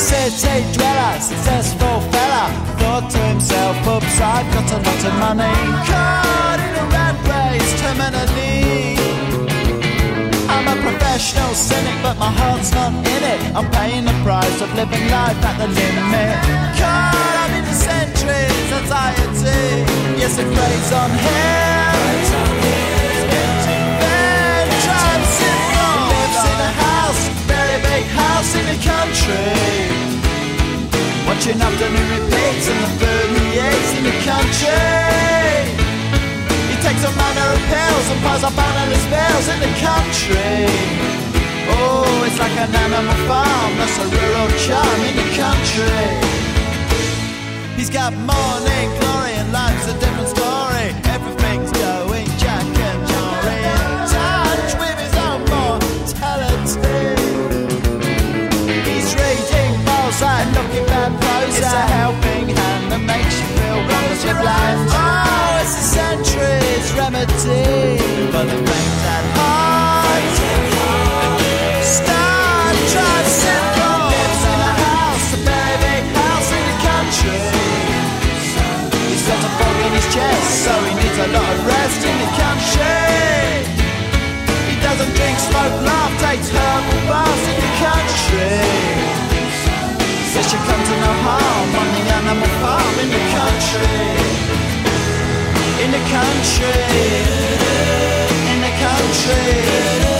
City dweller, successful fella, thought to himself, oops, I've got a lot of money. Caught in a rat race, terminally. I'm a professional cynic, but my heart's not in it. I'm paying the price of living life at the limit. Caught up in the centuries, anxiety. Yes, it preys on him. Big house in the country. Watching afternoon repeats and the food he eats in the country. He takes a manner of pills and piles up analyst bills in the country. Oh, it's like an animal farm, that's a rural charm in the country. He's got morning glory and life's a different story. Your blind. Oh, it's a century's remedy for the brain that hard. Star tricycle lives in a house, a very big house in the country. He's got a bug in his chest, so he needs a lot of rest in the country. He doesn't drink, smoke, laugh, takes herbal baths in the country. Says she comes to no harm on the animal farm in the country. In the country. In the country.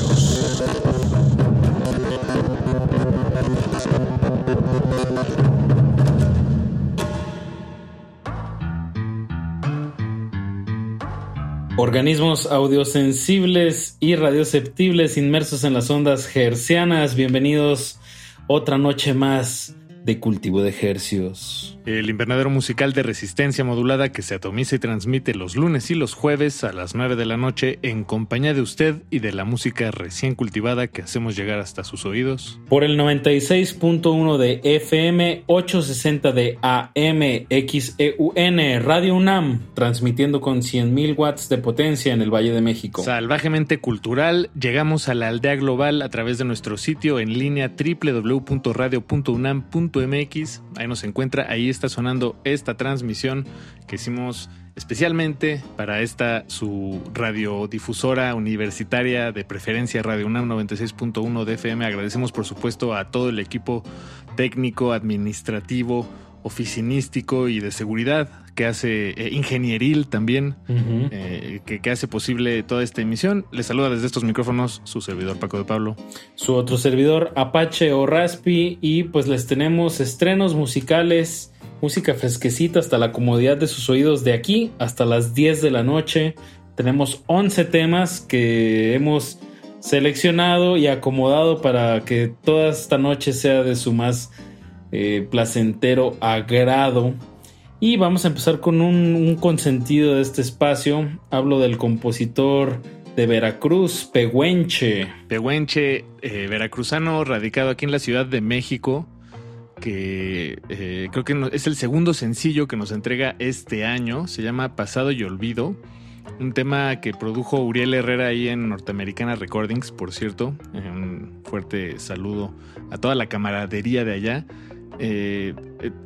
Organismos audiosensibles y radioceptibles inmersos en las ondas hercianas, bienvenidos otra noche más de cultivo de hercios. El invernadero musical de resistencia modulada que se atomiza y transmite los lunes y los jueves a las 9 de la noche en compañía de usted y de la música recién cultivada que hacemos llegar hasta sus oídos. Por el 96.1 de FM, 860 de AM, XEUN, Radio UNAM, transmitiendo con 100.000 watts de potencia en el Valle de México. Salvajemente cultural, llegamos a la aldea global a través de nuestro sitio en línea www.radio.unam.mx. Ahí nos encuentra, ahí está sonando esta transmisión que hicimos especialmente para esta su radiodifusora universitaria de preferencia Radio UNAM 96.1 de FM. Agradecemos por supuesto a todo el equipo técnico, administrativo, oficinístico y de seguridad que hace eh, ingenieril también, eh, que, que hace posible toda esta emisión. Les saluda desde estos micrófonos su servidor Paco de Pablo. su otro servidor Apache o Raspi y pues les tenemos estrenos musicales, música fresquecita hasta la comodidad de sus oídos de aquí hasta las 10 de la noche. Tenemos 11 temas que hemos seleccionado y acomodado para que toda esta noche sea de su más eh, placentero agrado. Y vamos a empezar con un, consentido de este espacio. Hablo del compositor de Veracruz, Pehuenche. Pehuenche, eh, veracruzano, radicado aquí en la Ciudad de México, que eh, creo que es el segundo sencillo que nos entrega este año. Se llama Pasado y Olvido. Un tema que produjo Uriel Herrera ahí en Norteamericana Recordings, por cierto. Un fuerte saludo a toda la camaradería de allá. Eh,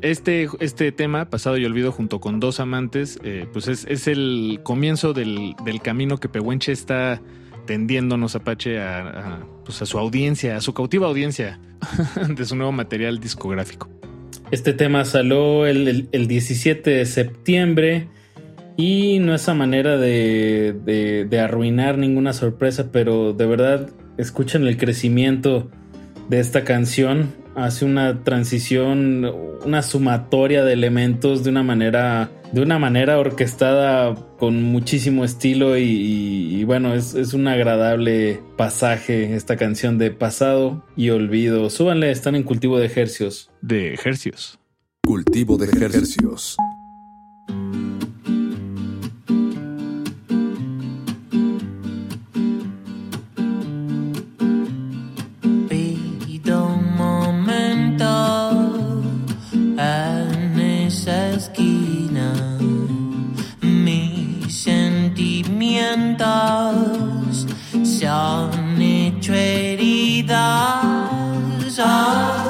este, este tema, Pasado y Olvido, junto con dos amantes, eh, pues es, es el comienzo del, del camino que Pehuenche está tendiéndonos, Apache, a, a, pues a su audiencia, a su cautiva audiencia de su nuevo material discográfico. Este tema salió el, el- el 17 de septiembre y no es a manera de, de- de arruinar ninguna sorpresa, pero de verdad escuchen el crecimiento de esta canción. Hace una transición, una sumatoria de elementos de una manera, de una manera orquestada con muchísimo estilo y, y- y bueno, es, es un agradable pasaje esta canción de pasado y olvido. Súbanle, están en cultivo de ejercios. De ejercios. Cultivo de ejercicios. Sentimientos se han hecho heridas. Ah,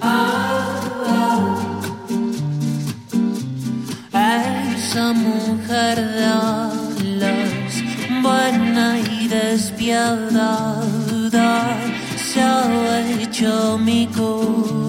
ah, ah. Esa mujer de alas, buena y despiadada, se ha hecho mi cura.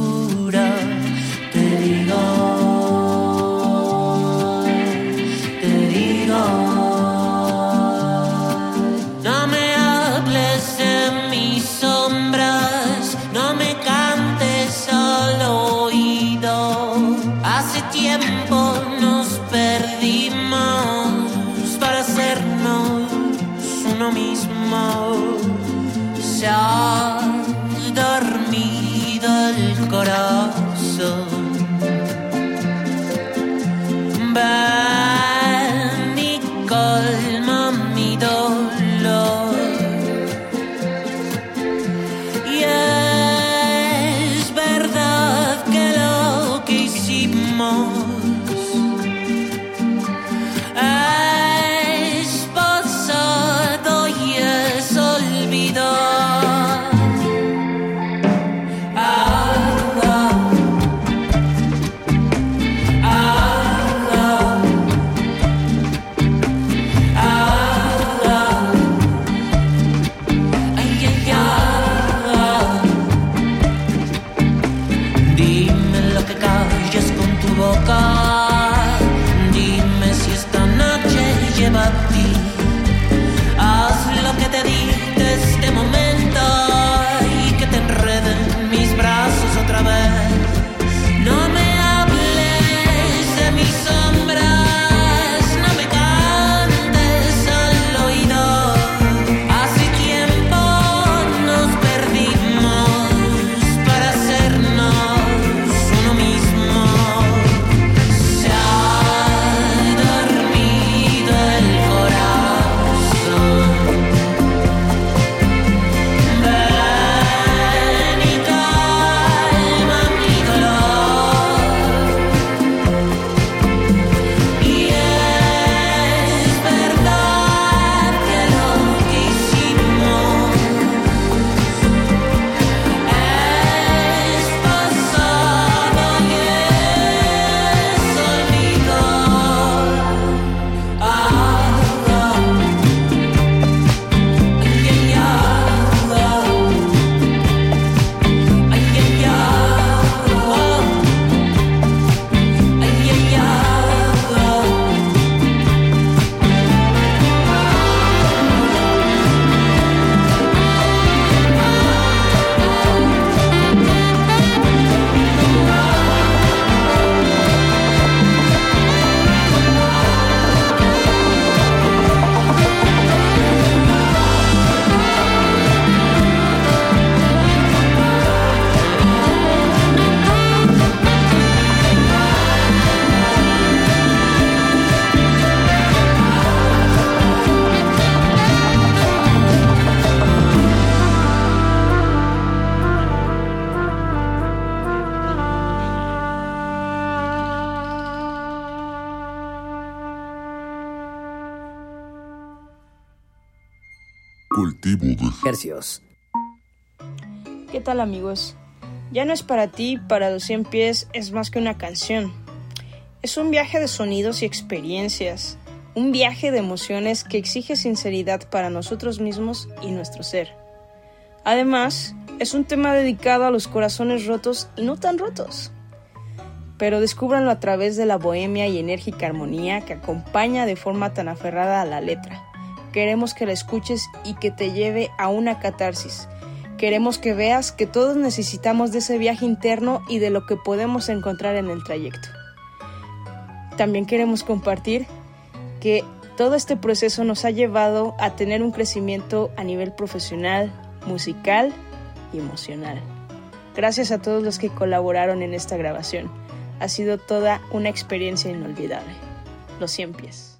¿Qué tal amigos? Ya no es para ti, para los 100 pies es más que una canción. Es un viaje de sonidos y experiencias, un viaje de emociones que exige sinceridad para nosotros mismos y nuestro ser. Además, es un tema dedicado a los corazones rotos y no tan rotos. Pero descúbranlo a través de la bohemia y enérgica armonía que acompaña de forma tan aferrada a la letra. Queremos que la escuches y que te lleve a una catarsis. Queremos que veas que todos necesitamos de ese viaje interno y de lo que podemos encontrar en el trayecto. También queremos compartir que todo este proceso nos ha llevado a tener un crecimiento a nivel profesional, musical y emocional. Gracias a todos los que colaboraron en esta grabación. Ha sido toda una experiencia inolvidable. Los 100 pies.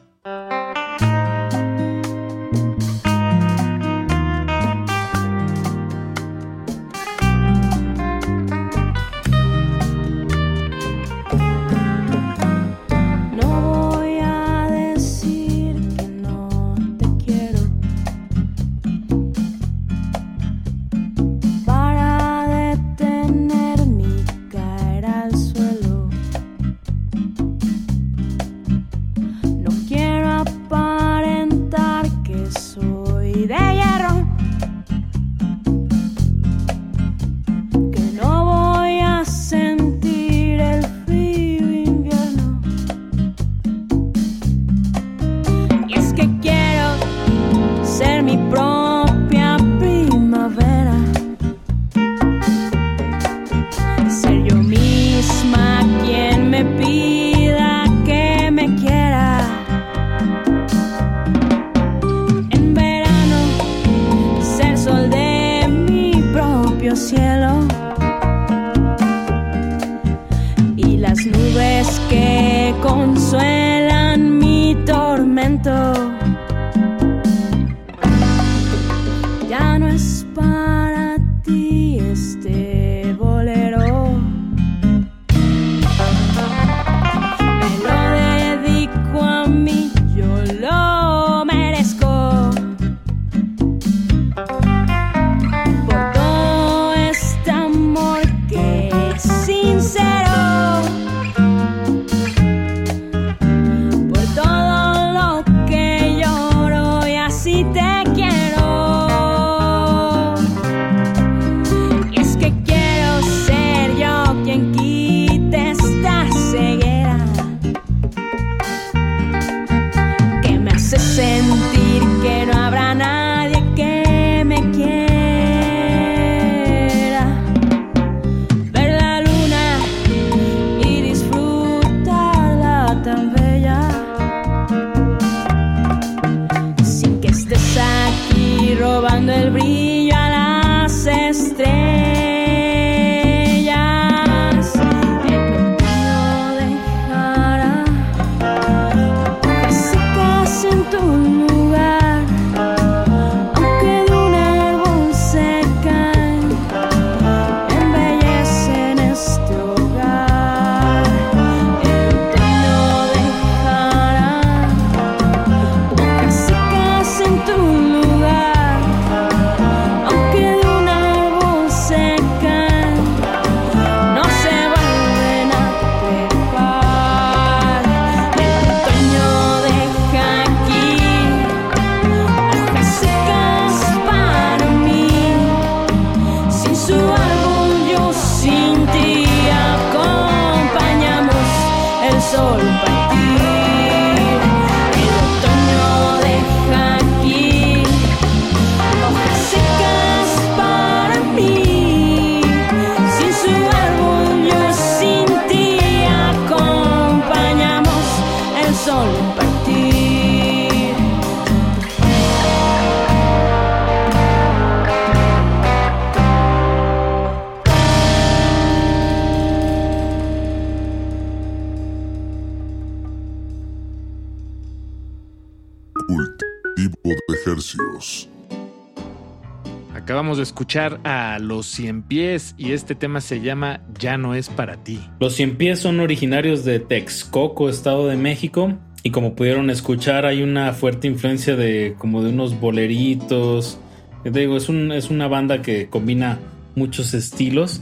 Acabamos de escuchar a Los Cien Pies y este tema se llama Ya no es para ti. Los cien pies son originarios de Texcoco, Estado de México, y como pudieron escuchar hay una fuerte influencia de como de unos boleritos, Te digo, es, un, es una banda que combina muchos estilos,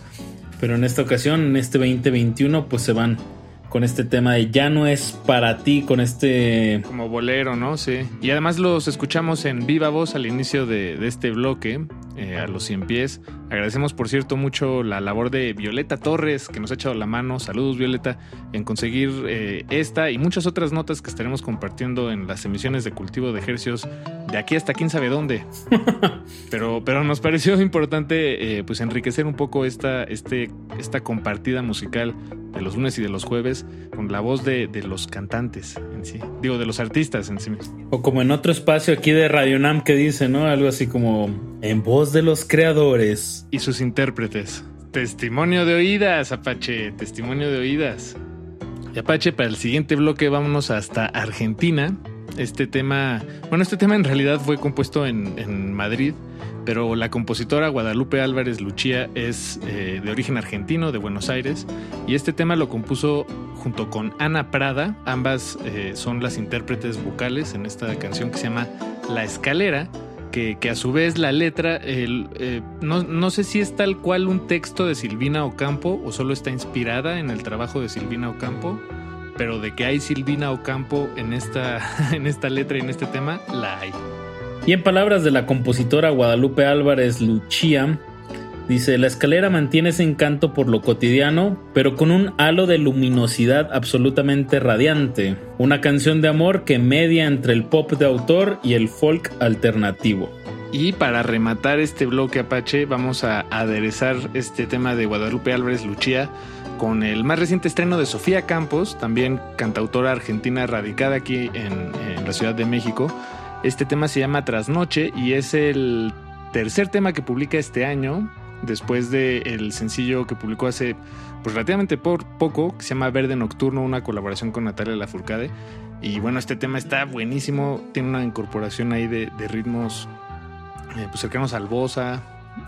pero en esta ocasión, en este 2021, pues se van con este tema de ya no es para ti, con este... Como bolero, ¿no? Sí. Y además los escuchamos en viva voz al inicio de, de este bloque, eh, a los 100 pies. Agradecemos, por cierto, mucho la labor de Violeta Torres, que nos ha echado la mano. Saludos, Violeta, en conseguir eh, esta y muchas otras notas que estaremos compartiendo en las emisiones de cultivo de ejercios de aquí hasta quién sabe dónde. pero, pero nos pareció importante eh, pues enriquecer un poco esta, este, esta compartida musical de los lunes y de los jueves con la voz de, de los cantantes en sí. Digo, de los artistas en sí mismos. O como en otro espacio aquí de Radio Nam que dice, ¿no? Algo así como en voz de los creadores. Y sus intérpretes. Testimonio de oídas, Apache. Testimonio de oídas. Y Apache, para el siguiente bloque vámonos hasta Argentina. Este tema, bueno, este tema en realidad fue compuesto en, en Madrid, pero la compositora Guadalupe Álvarez Luchía es eh, de origen argentino, de Buenos Aires, y este tema lo compuso junto con Ana Prada, ambas eh, son las intérpretes vocales en esta canción que se llama La Escalera, que, a su vez la letra, el, eh, no, no sé si es tal cual un texto de Silvina Ocampo o solo está inspirada en el trabajo de Silvina Ocampo, pero de que hay Silvina Ocampo en esta, en esta letra y en este tema, la hay. Y en palabras de la compositora Guadalupe Álvarez Luchía, dice, la escalera mantiene ese encanto por lo cotidiano, pero con un halo de luminosidad absolutamente radiante. Una canción de amor que media entre el pop de autor y el folk alternativo. Y para rematar este bloque Apache, vamos a aderezar este tema de Guadalupe Álvarez Luchía con el más reciente estreno de Sofía Campos, también cantautora argentina radicada aquí en, en la Ciudad de México. Este tema se llama Trasnoche y es el tercer tema que publica este año, después del sencillo que publicó hace pues, relativamente por poco, que se llama Verde Nocturno, una colaboración con Natalia Lafourcade. Y bueno, este tema está buenísimo, tiene una incorporación ahí de, de ritmos eh, pues, cercanos al bossa,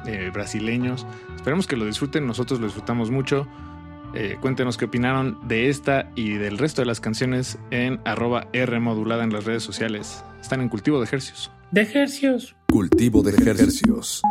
eh, brasileños. Esperemos que lo disfruten, nosotros lo disfrutamos mucho. Eh, cuéntenos qué opinaron de esta y del resto de las canciones en arroba R modulada en las redes sociales. Están en cultivo de ejercicios. De ejercicios. Cultivo de ejercicios.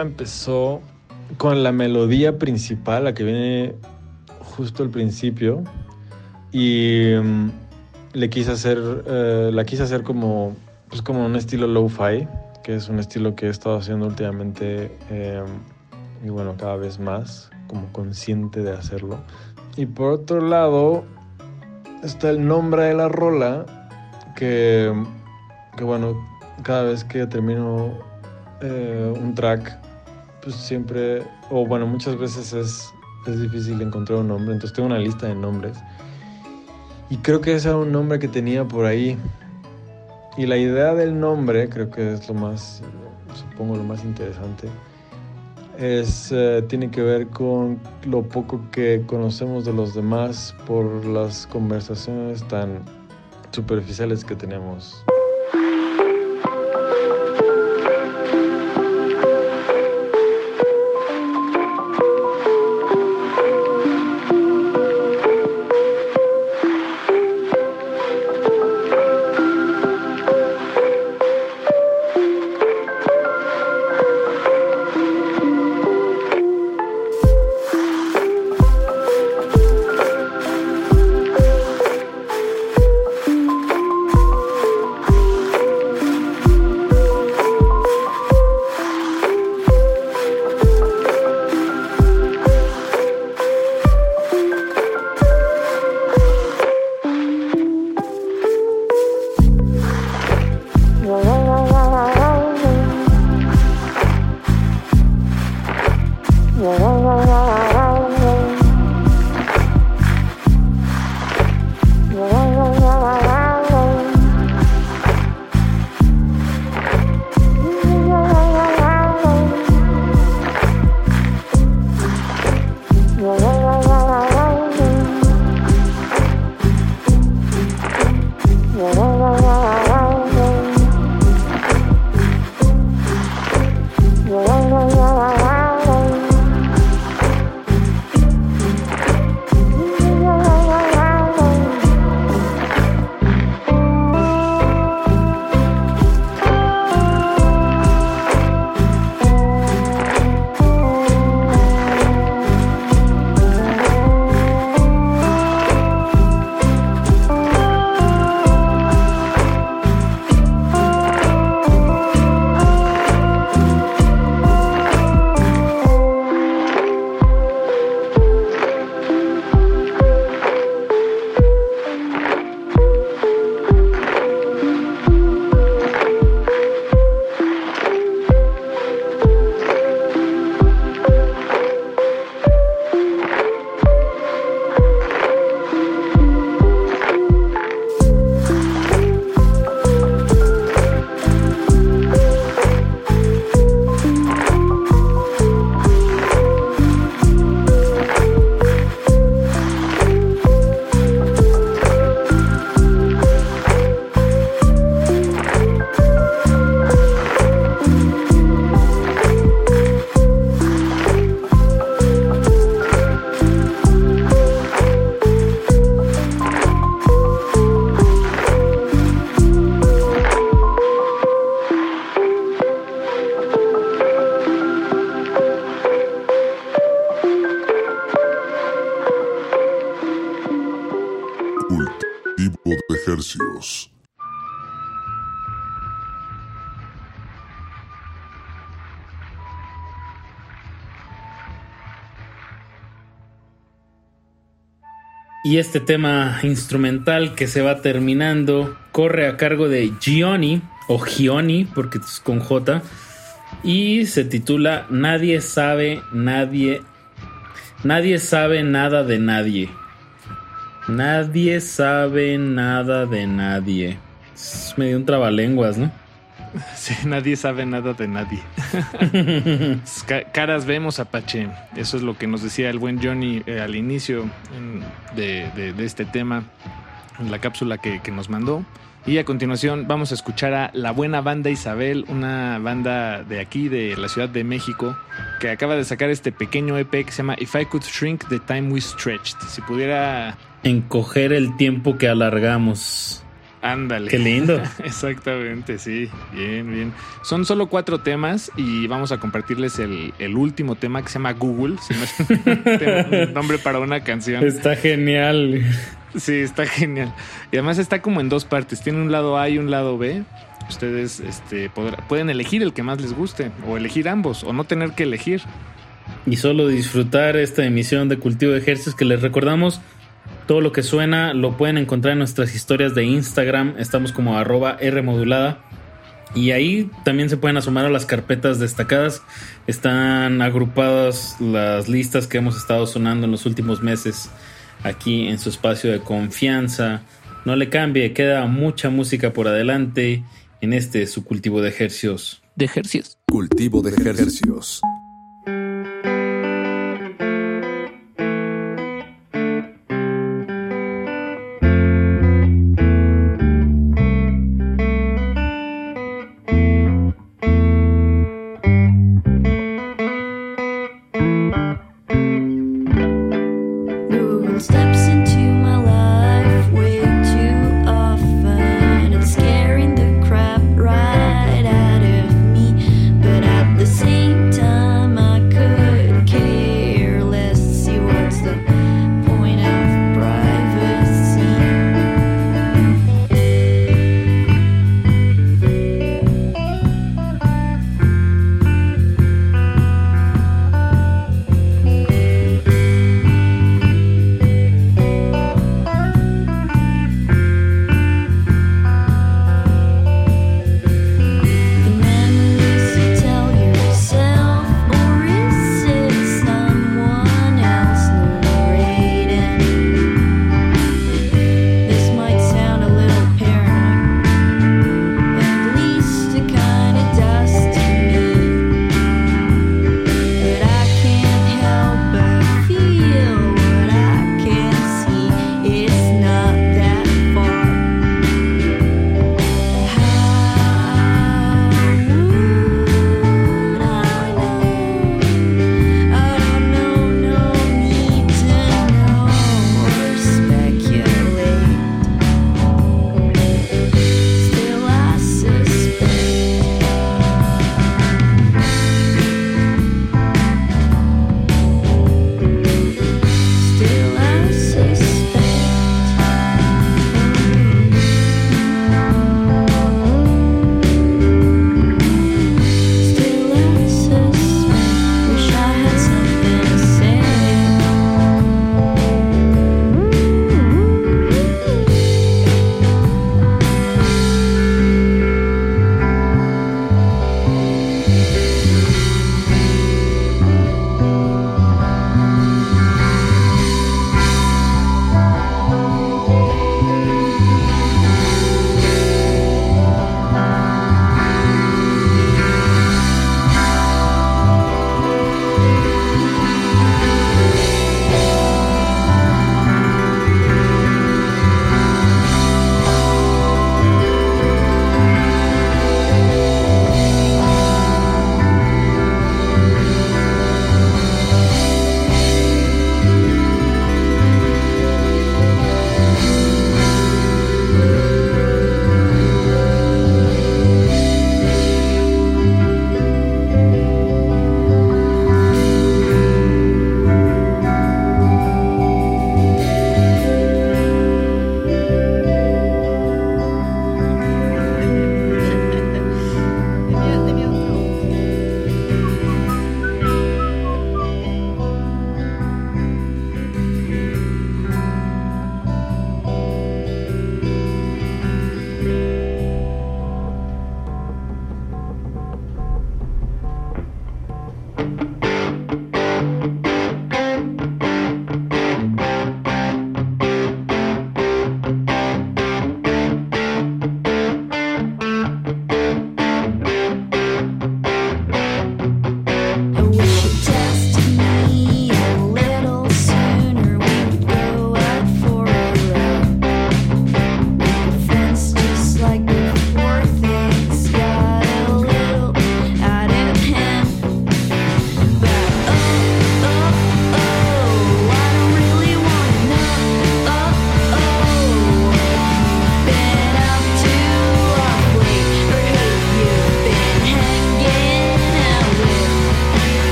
Rola empezó con la melodía principal, la que viene justo al principio. Y mm, le quise hacer, eh, la quise hacer como, pues como un estilo lo-fi, que es un estilo que he estado haciendo últimamente eh, y bueno, cada vez más, como consciente de hacerlo. Y por otro lado, está el nombre de la rola, que, que bueno, cada vez que termino eh, un track, pues siempre, o bueno, muchas veces es, es difícil encontrar un nombre, entonces tengo una lista de nombres. Y creo que ese era un nombre que tenía por ahí. Y la idea del nombre, creo que es lo más, supongo, lo más interesante, es, eh, tiene que ver con lo poco que conocemos de los demás por las conversaciones tan superficiales que tenemos. Y este tema instrumental que se va terminando corre a cargo de Gioni o Gioni porque es con J y se titula Nadie sabe, nadie nadie sabe nada de nadie. Nadie sabe nada de nadie. Es medio un trabalenguas, ¿no? Sí, nadie sabe nada de nadie. Ca- Caras vemos, Apache. Eso es lo que nos decía el buen Johnny eh, al inicio de este tema, en la cápsula que, que nos mandó. Y a continuación vamos a escuchar a la buena banda Isabel, una banda de aquí, de la Ciudad de México, que acaba de sacar este pequeño EP que se llama If I Could Shrink the Time We Stretched. Si pudiera... Encoger el tiempo que alargamos. Ándale. Qué lindo. Exactamente, sí. Bien, bien. Son solo cuatro temas y vamos a compartirles el, el último tema que se llama Google. Si no es un nombre para una canción. Está genial. Sí, está genial. Y además está como en dos partes. Tiene un lado A y un lado B. Ustedes este, podrá- pueden elegir el que más les guste o elegir ambos o no tener que elegir. y solo disfrutar esta emisión de Cultivo de Ejercicios que les recordamos. Todo lo que suena lo pueden encontrar en nuestras historias de Instagram. Estamos como arroba Rmodulada. Y ahí también se pueden asomar a las carpetas destacadas. Están agrupadas las listas que hemos estado sonando en los últimos meses aquí en su espacio de confianza. No le cambie, queda mucha música por adelante en este su cultivo de ejercicios. De ejercicios. Cultivo de ejercicios.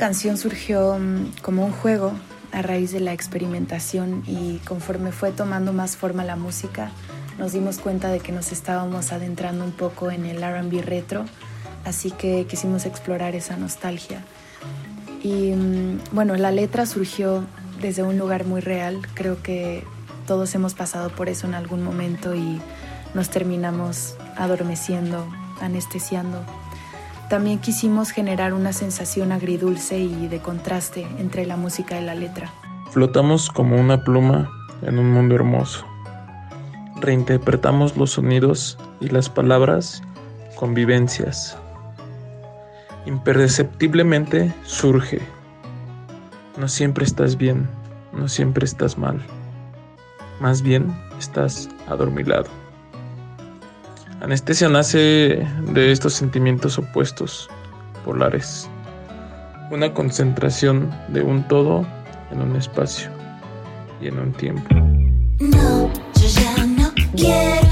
Canción surgió mm, como un juego a raíz de la experimentación y conforme fue tomando más forma la música, nos dimos cuenta de que nos estábamos adentrando un poco en el RB retro, así que quisimos explorar esa nostalgia. Y mm, bueno, la letra surgió desde un lugar muy real, creo que todos hemos pasado por eso en algún momento y nos terminamos adormeciendo, anestesiando. También quisimos generar una sensación agridulce y de contraste entre la música y la letra. Flotamos como una pluma en un mundo hermoso. Reinterpretamos los sonidos y las palabras con vivencias. Imperceptiblemente surge. No siempre estás bien, no siempre estás mal. Más bien estás adormilado. Anestesia nace de estos sentimientos opuestos, polares. Una concentración de un todo en un espacio y en un tiempo. No, yo ya no quiero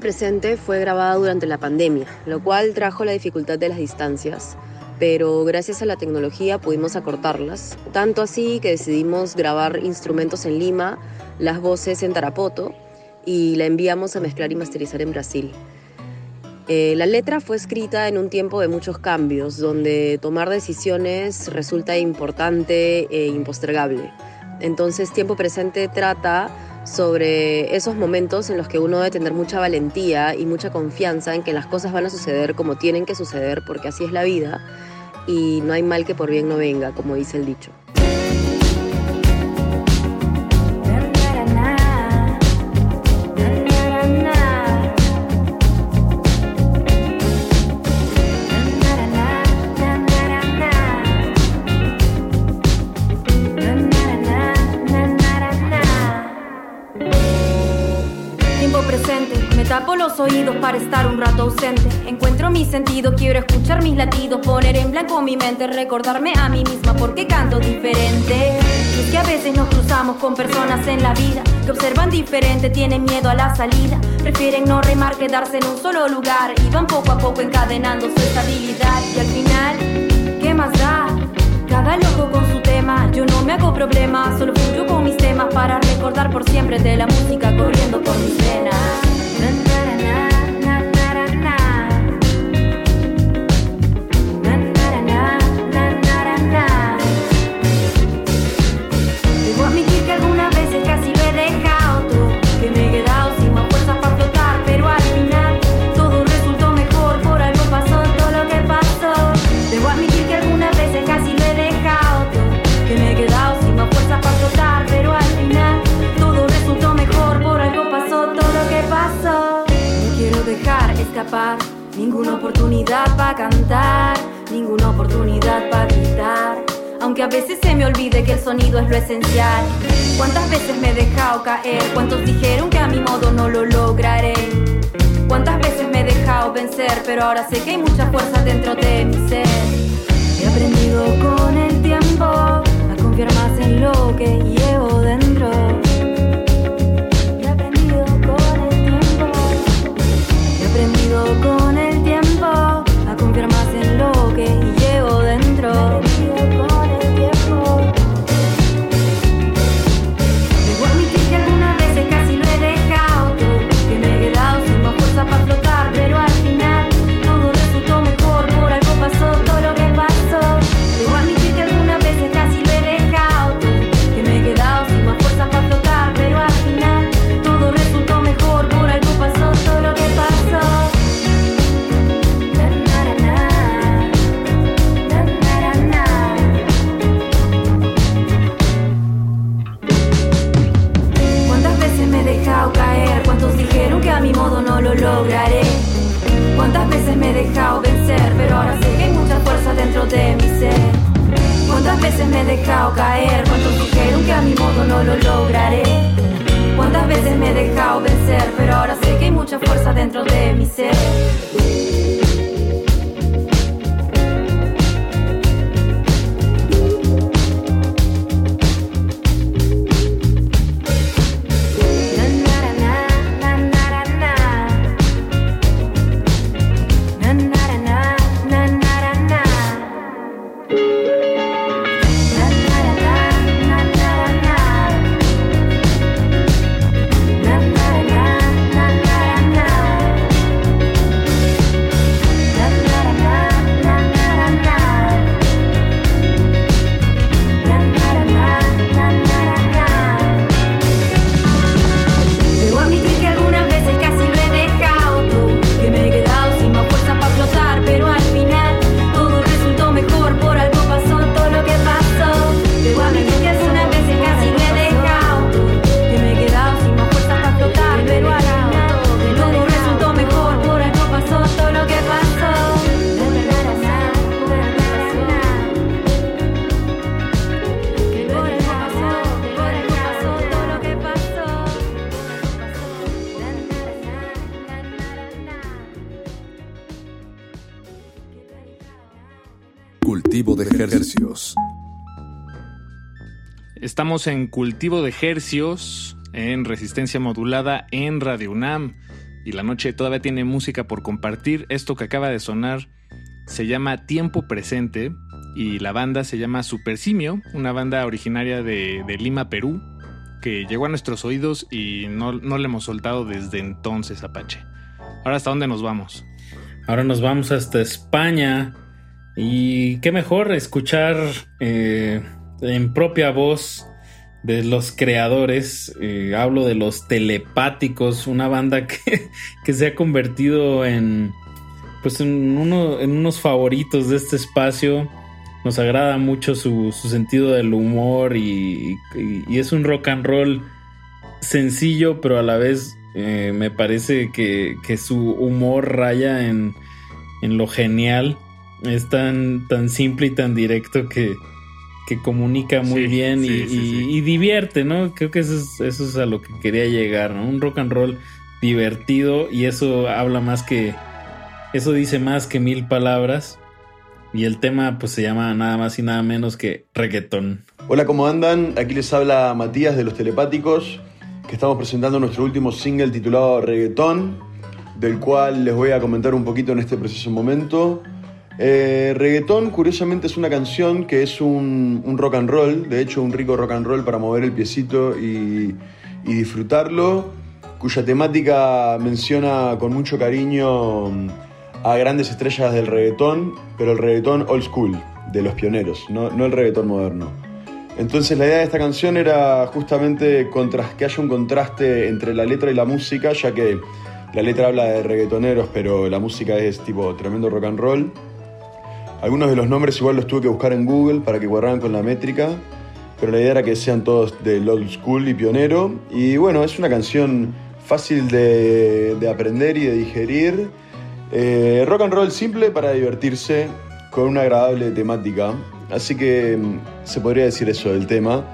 Presente fue grabada durante la pandemia, lo cual trajo la dificultad de las distancias, pero gracias a la tecnología pudimos acortarlas, tanto así que decidimos grabar instrumentos en Lima, las voces en Tarapoto y la enviamos a mezclar y masterizar en Brasil. Eh, la letra fue escrita en un tiempo de muchos cambios, donde tomar decisiones resulta importante e impostergable. Entonces, tiempo presente trata sobre esos momentos en los que uno debe tener mucha valentía y mucha confianza en que las cosas van a suceder como tienen que suceder, porque así es la vida y no hay mal que por bien no venga, como dice el dicho. Para estar un rato ausente. Encuentro mi sentido, quiero escuchar mis latidos, poner en blanco mi mente, recordarme a mí misma porque canto diferente. Es que a veces nos cruzamos con personas en la vida que observan diferente, tienen miedo a la salida, prefieren no remar, quedarse en un solo lugar y van poco a poco encadenando su estabilidad. Y al final, ¿qué más da? Cada loco con su tema, yo no me hago problema, solo fluyo con mis temas para recordar por siempre de la música corriendo por mis venas. Ninguna oportunidad para cantar, ninguna oportunidad para gritar. Aunque a veces se me olvide que el sonido es lo esencial. ¿Cuántas veces me he dejado caer? ¿Cuántos dijeron que a mi modo no lo lograré? ¿Cuántas veces me he dejado vencer? Pero ahora sé que hay mucha fuerza dentro de mi ser. He aprendido con el tiempo a confiar más en lo que llevo dentro. Aprendido con el tiempo a confiar más en lo que llevo dentro. Estamos en Cultivo de Hercios, en resistencia modulada en Radio UNAM. Y la noche todavía tiene música por compartir. Esto que acaba de sonar se llama Tiempo Presente y la banda se llama Super Simio, una banda originaria de, Lima, Perú, que llegó a nuestros oídos y no, no le hemos soltado desde entonces, Apache. Ahora, ¿hasta dónde nos vamos? Ahora nos vamos hasta España. Y qué mejor escuchar eh, en propia voz de los creadores. eh, hablo de los telepáticos, una banda que, que se ha convertido en, pues en, uno, en unos favoritos de este espacio. Nos agrada mucho su, su sentido del humor y, y- es un rock and roll sencillo, pero a la vez eh, me parece que, que su humor raya en, en lo genial. Es tan, tan simple y tan directo que, que comunica muy Sí, bien y, sí, sí, y- sí. y divierte, ¿no? Creo que eso es, eso es a lo que quería llegar, ¿no? Un rock and roll divertido y eso habla más que... Eso dice más que mil palabras. Y el tema pues se llama nada más y nada menos que reggaetón. Hola, ¿cómo andan? Aquí les habla Matías de Los Telepáticos, que estamos presentando nuestro último single titulado Reggaetón, del cual les voy a comentar un poquito en este preciso momento. Eh, reggaetón, curiosamente, es una canción que es un, rock and roll, de hecho, un rico rock and roll para mover el piecito y, disfrutarlo, cuya temática menciona con mucho cariño mm, a grandes estrellas del reggaetón, pero el reggaetón old school, de los pioneros, no, el reggaetón moderno. Entonces la idea de esta canción era justamente que haya un contraste entre la letra y la música, ya que la letra habla de reggaetoneros, pero la música es tipo tremendo rock and roll. Algunos de los nombres igual los tuve que buscar en Google para que cuadraran con la métrica, pero la idea era que sean todos del old school y pionero. Y bueno, es una canción fácil de, de aprender y de digerir. Eh, rock and roll simple para divertirse con una agradable temática. Así que mm, se podría decir eso del tema.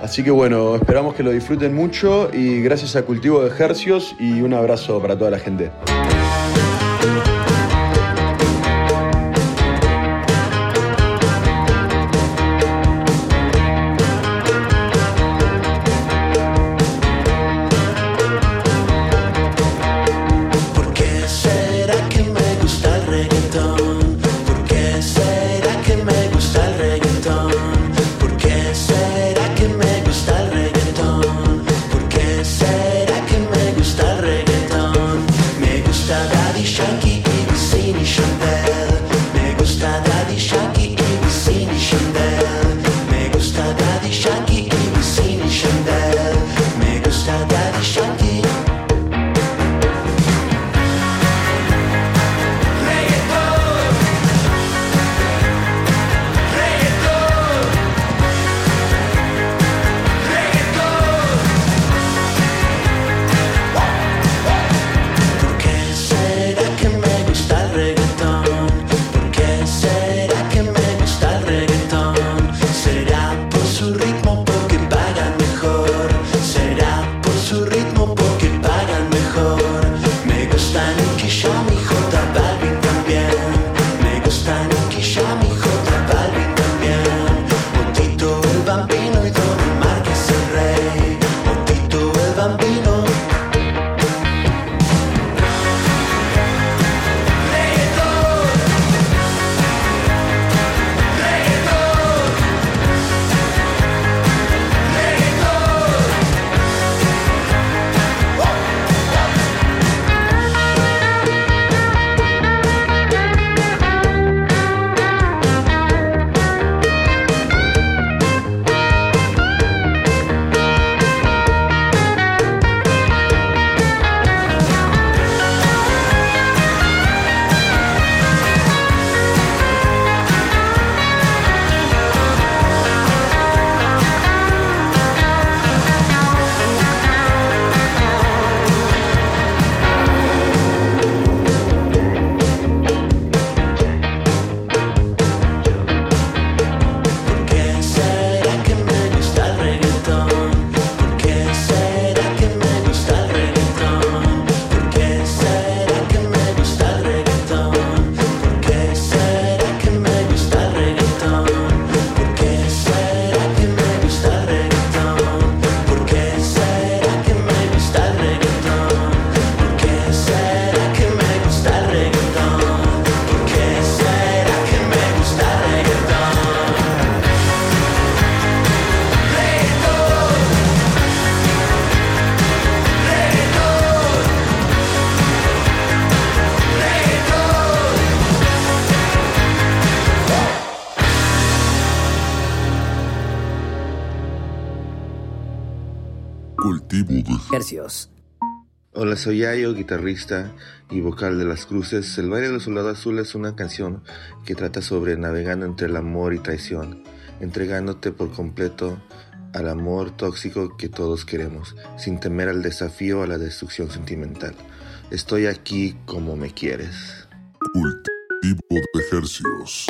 Así que bueno, esperamos que lo disfruten mucho y gracias a Cultivo de Ejercios y un abrazo para toda la gente. De Ejercios. Hola, soy Yayo, guitarrista y vocal de Las Cruces. El baile del soldado azul es una canción que trata sobre navegando entre el amor y traición, entregándote por completo al amor tóxico que todos queremos, sin temer al desafío a la destrucción sentimental. Estoy aquí como me quieres. Cultivo de Ejercios.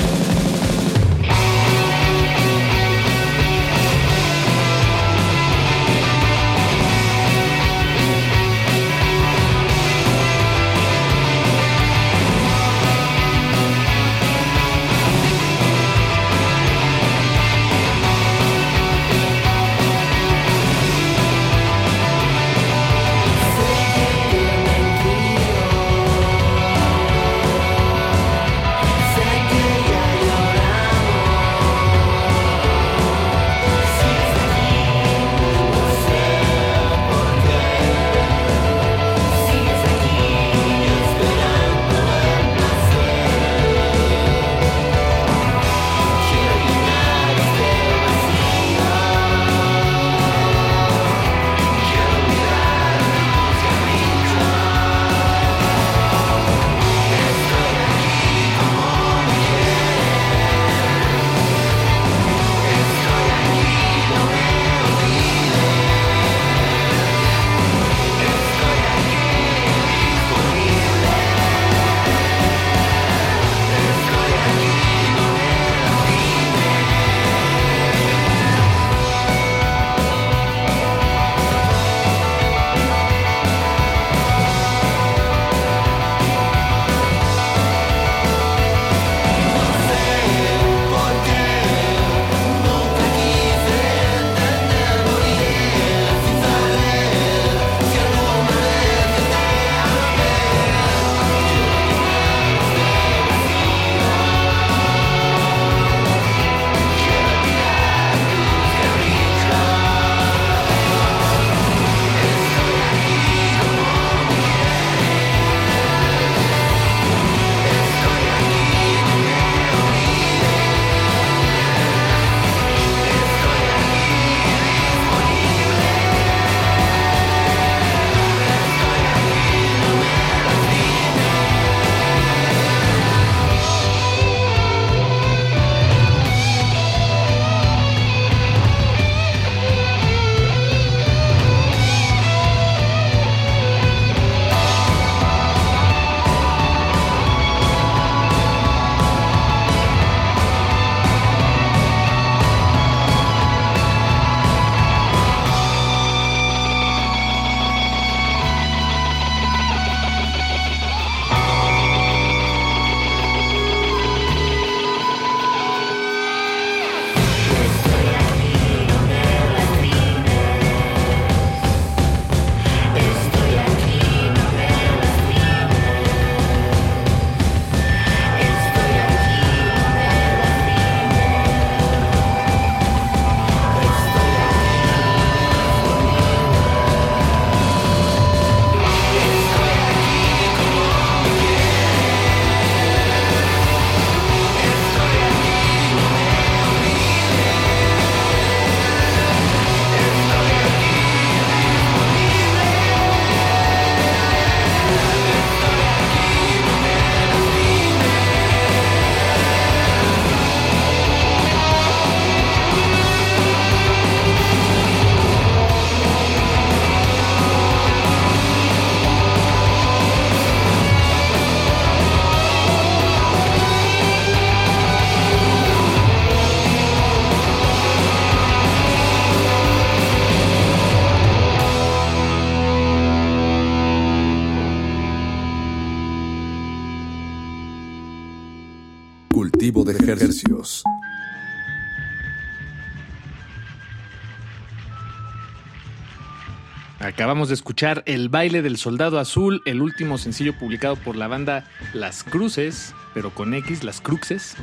Escuchar El baile del soldado azul, el último sencillo publicado por la banda Las Cruces, pero con X, Las Cruces,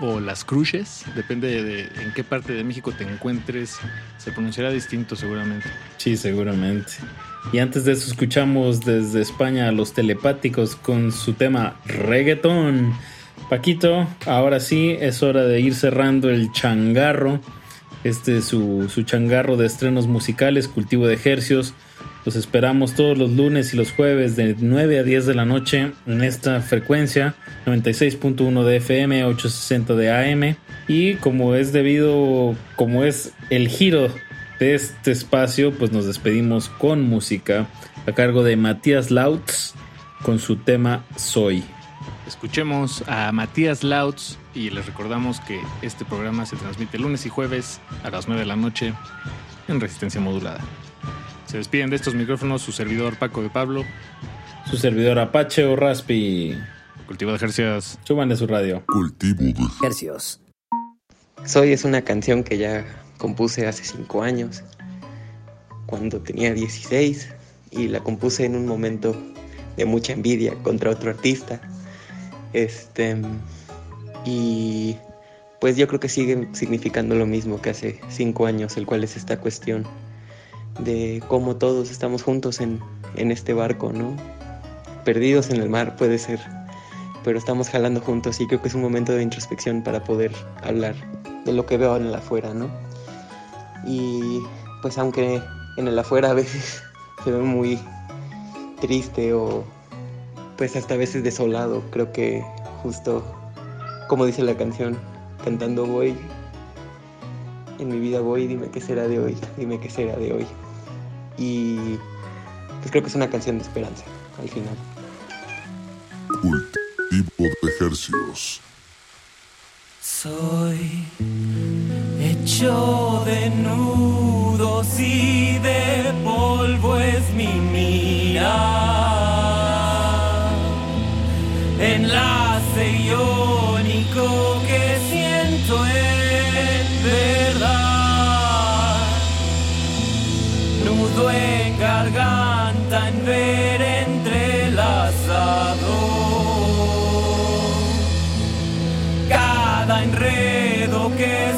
o Las Cruces, depende de en qué parte de México te encuentres, se pronunciará distinto seguramente. Sí, seguramente. Y antes de eso escuchamos desde España a los telepáticos con su tema reggaetón. Paquito, ahora sí es hora de ir cerrando el changarro. Este es su, su changarro de estrenos musicales, cultivo de ejercios. Los esperamos todos los lunes y los jueves de 9 a 10 de la noche en esta frecuencia 96.1 de FM, 860 de AM. Y como es debido, como es el giro de este espacio, pues nos despedimos con música a cargo de Matías Lautz con su tema Soy. Escuchemos a Matías Lautz y les recordamos que este programa se transmite lunes y jueves a las 9 de la noche en resistencia modulada. Se despiden de estos micrófonos su servidor Paco de Pablo, Su servidor Apache o Raspi. Cultivo de Ejercicios. Súbanle su radio. Cultivo de Hercios. Soy es una canción que ya compuse hace cinco años, cuando tenía 16, y la compuse en un momento de mucha envidia contra otro artista. Este, y pues yo creo que sigue significando lo mismo que hace cinco años, el cual es esta cuestión de cómo todos estamos juntos en, en este barco, ¿no? Perdidos en el mar puede ser, pero estamos jalando juntos y creo que es un momento de introspección para poder hablar de lo que veo en el afuera, ¿no? Y pues aunque en el afuera a veces se ve muy triste o pues hasta a veces desolado, creo que justo como dice la canción, cantando voy, en mi vida voy, dime qué será de hoy, dime qué será de hoy. Y pues creo que es una canción de esperanza al final. cultivo de ejercicios. Soy hecho de nudos y de polvo es mi mirar. Enlace iónico Nudo en garganta en ver entrelazado. Cada enredo que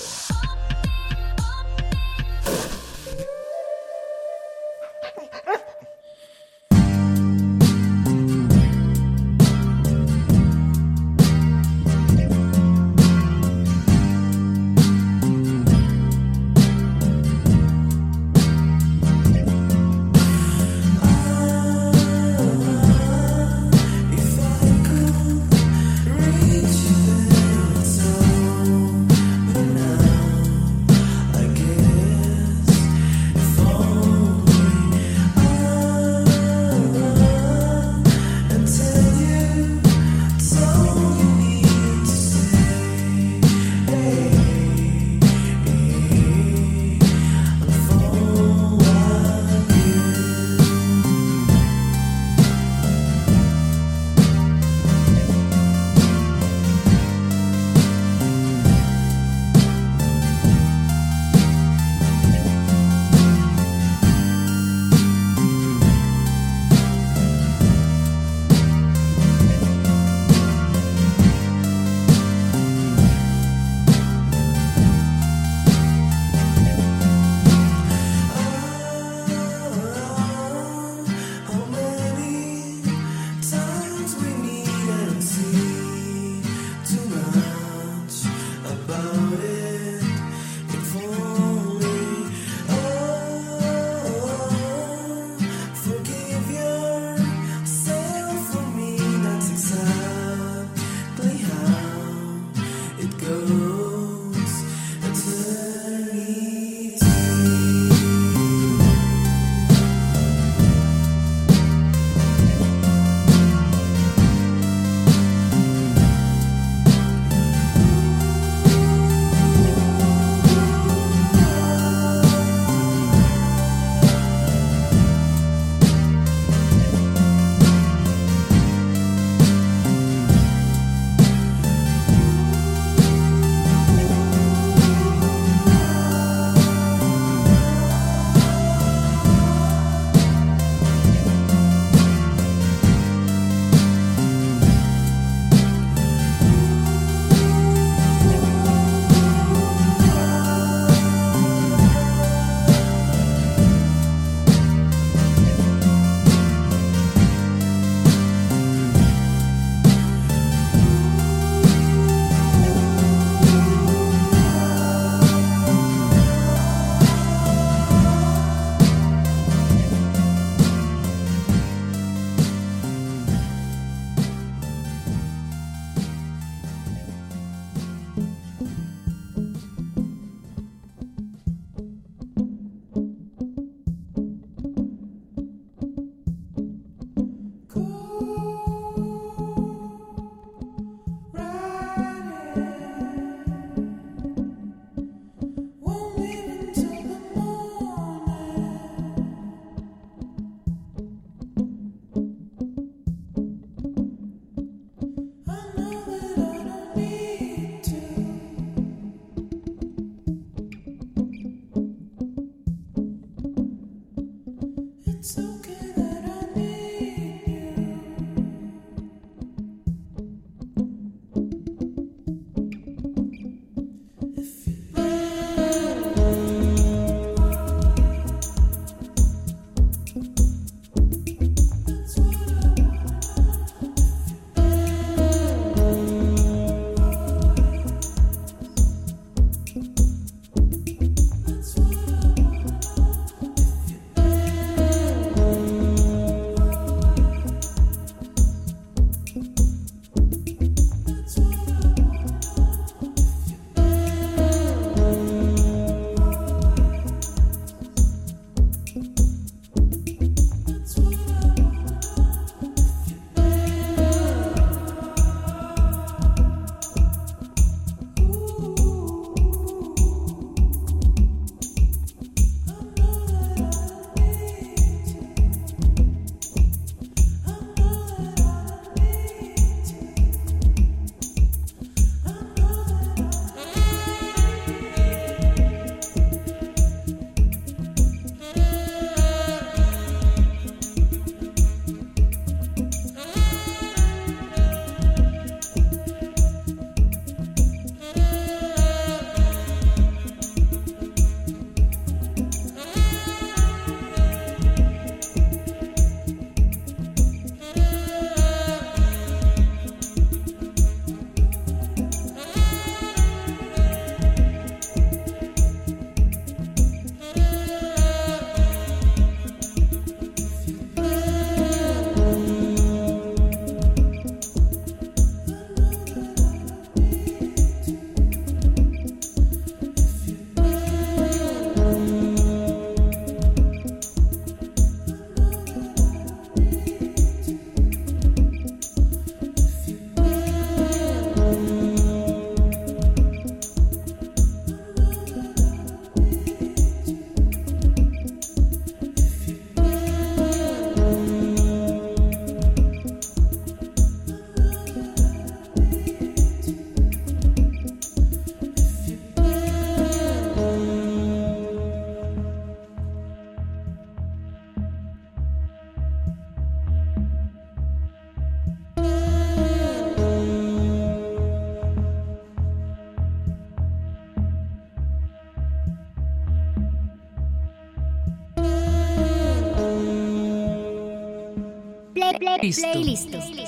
Listo.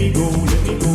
Me go, let me go,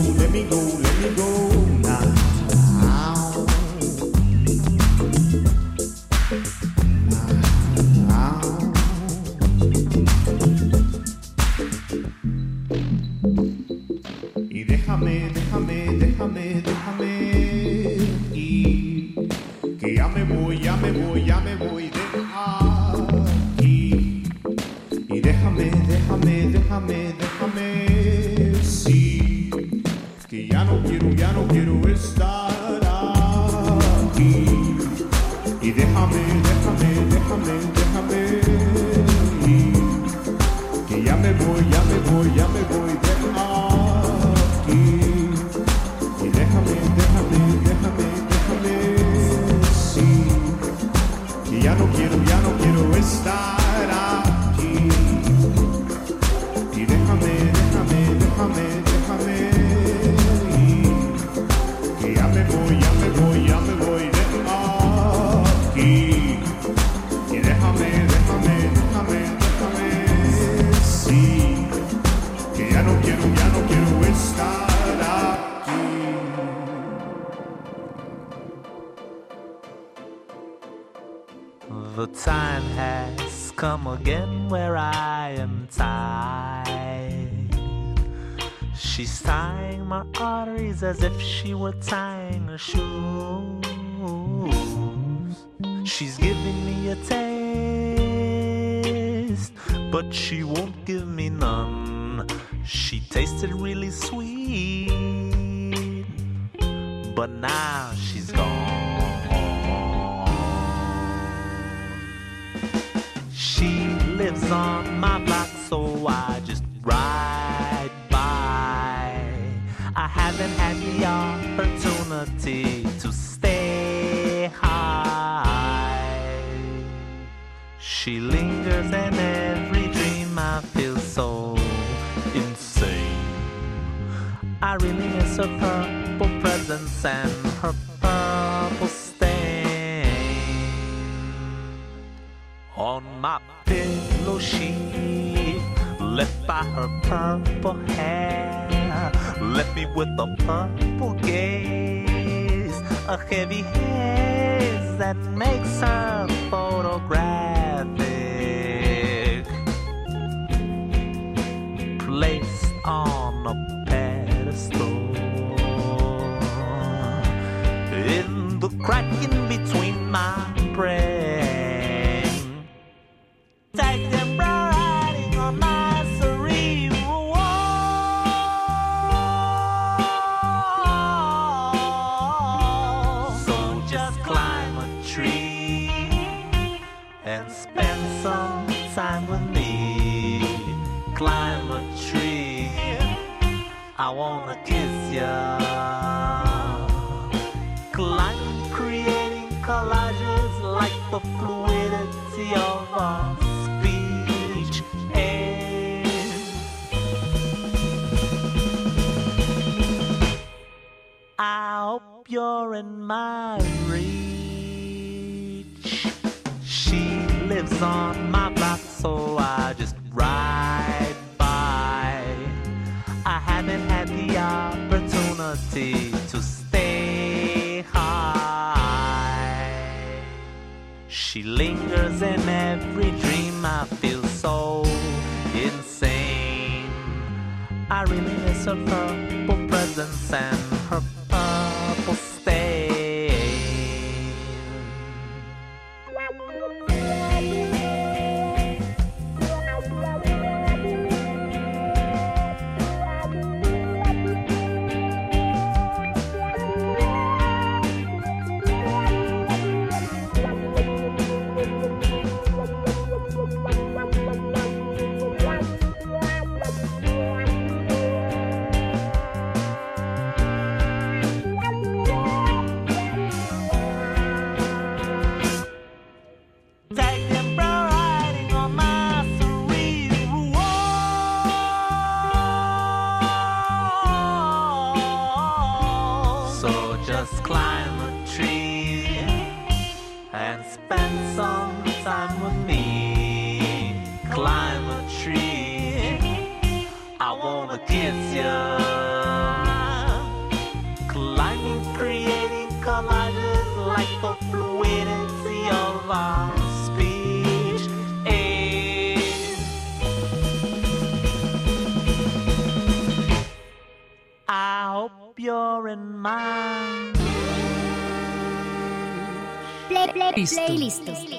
Listo. play.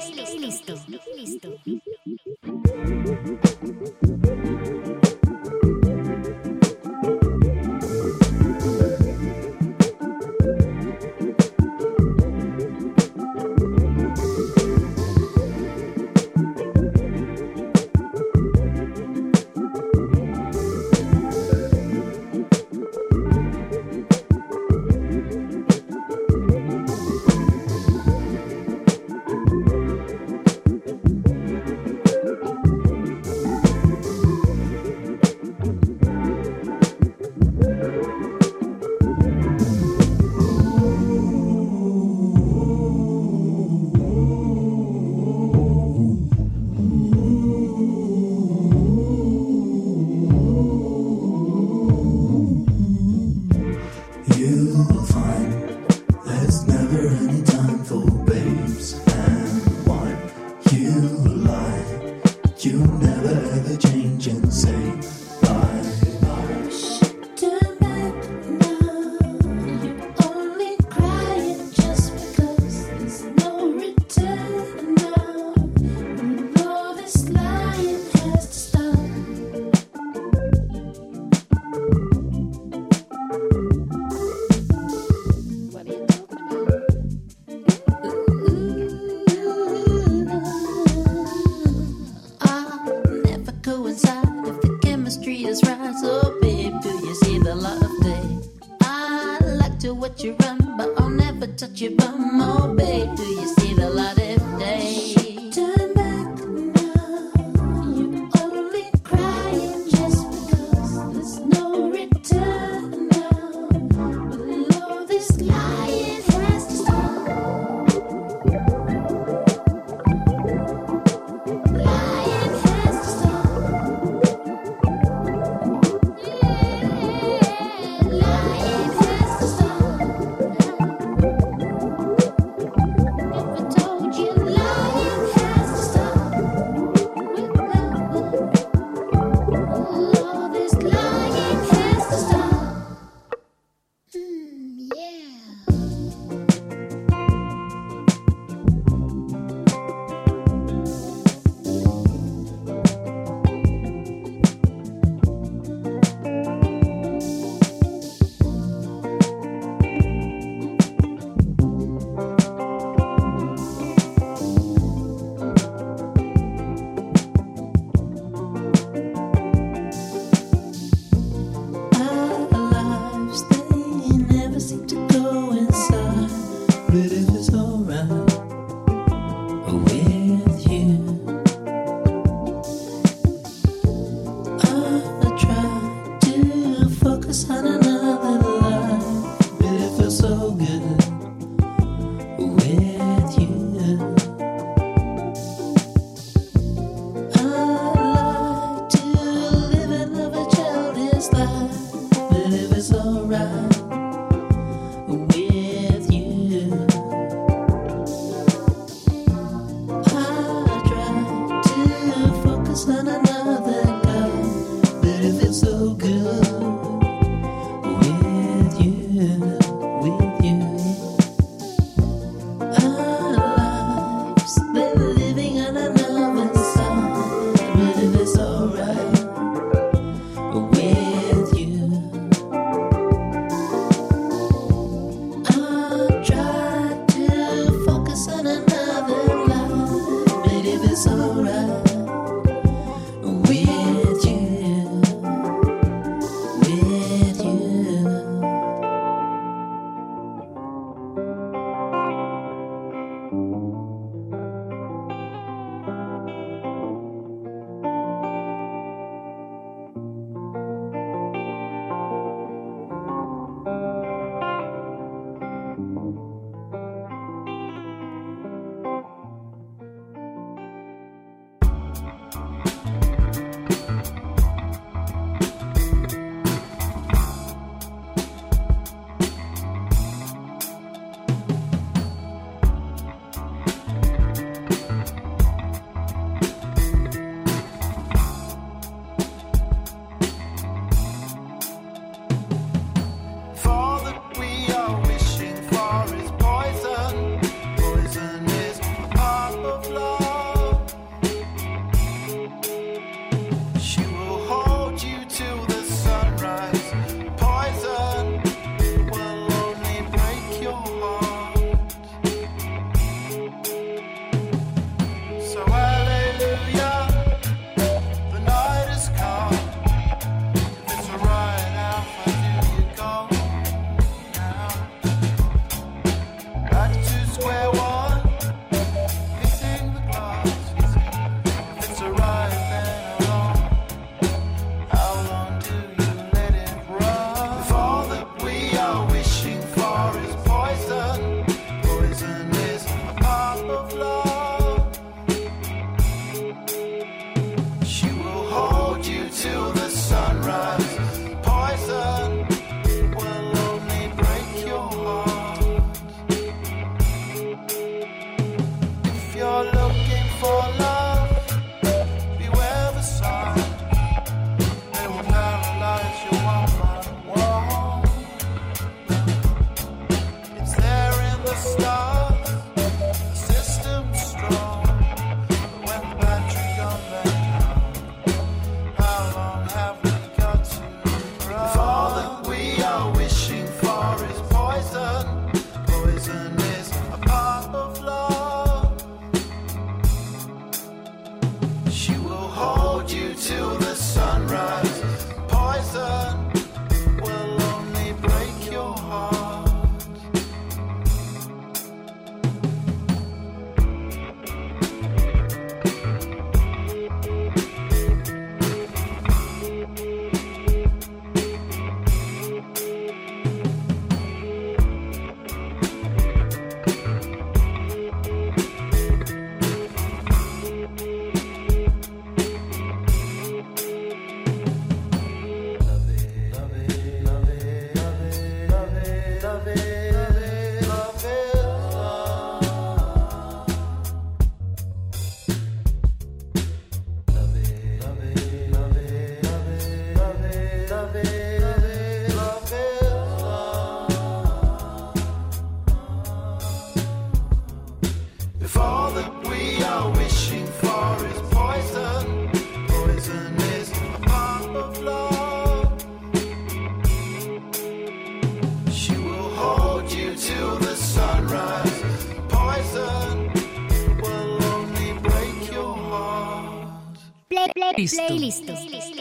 Listo. play, listo.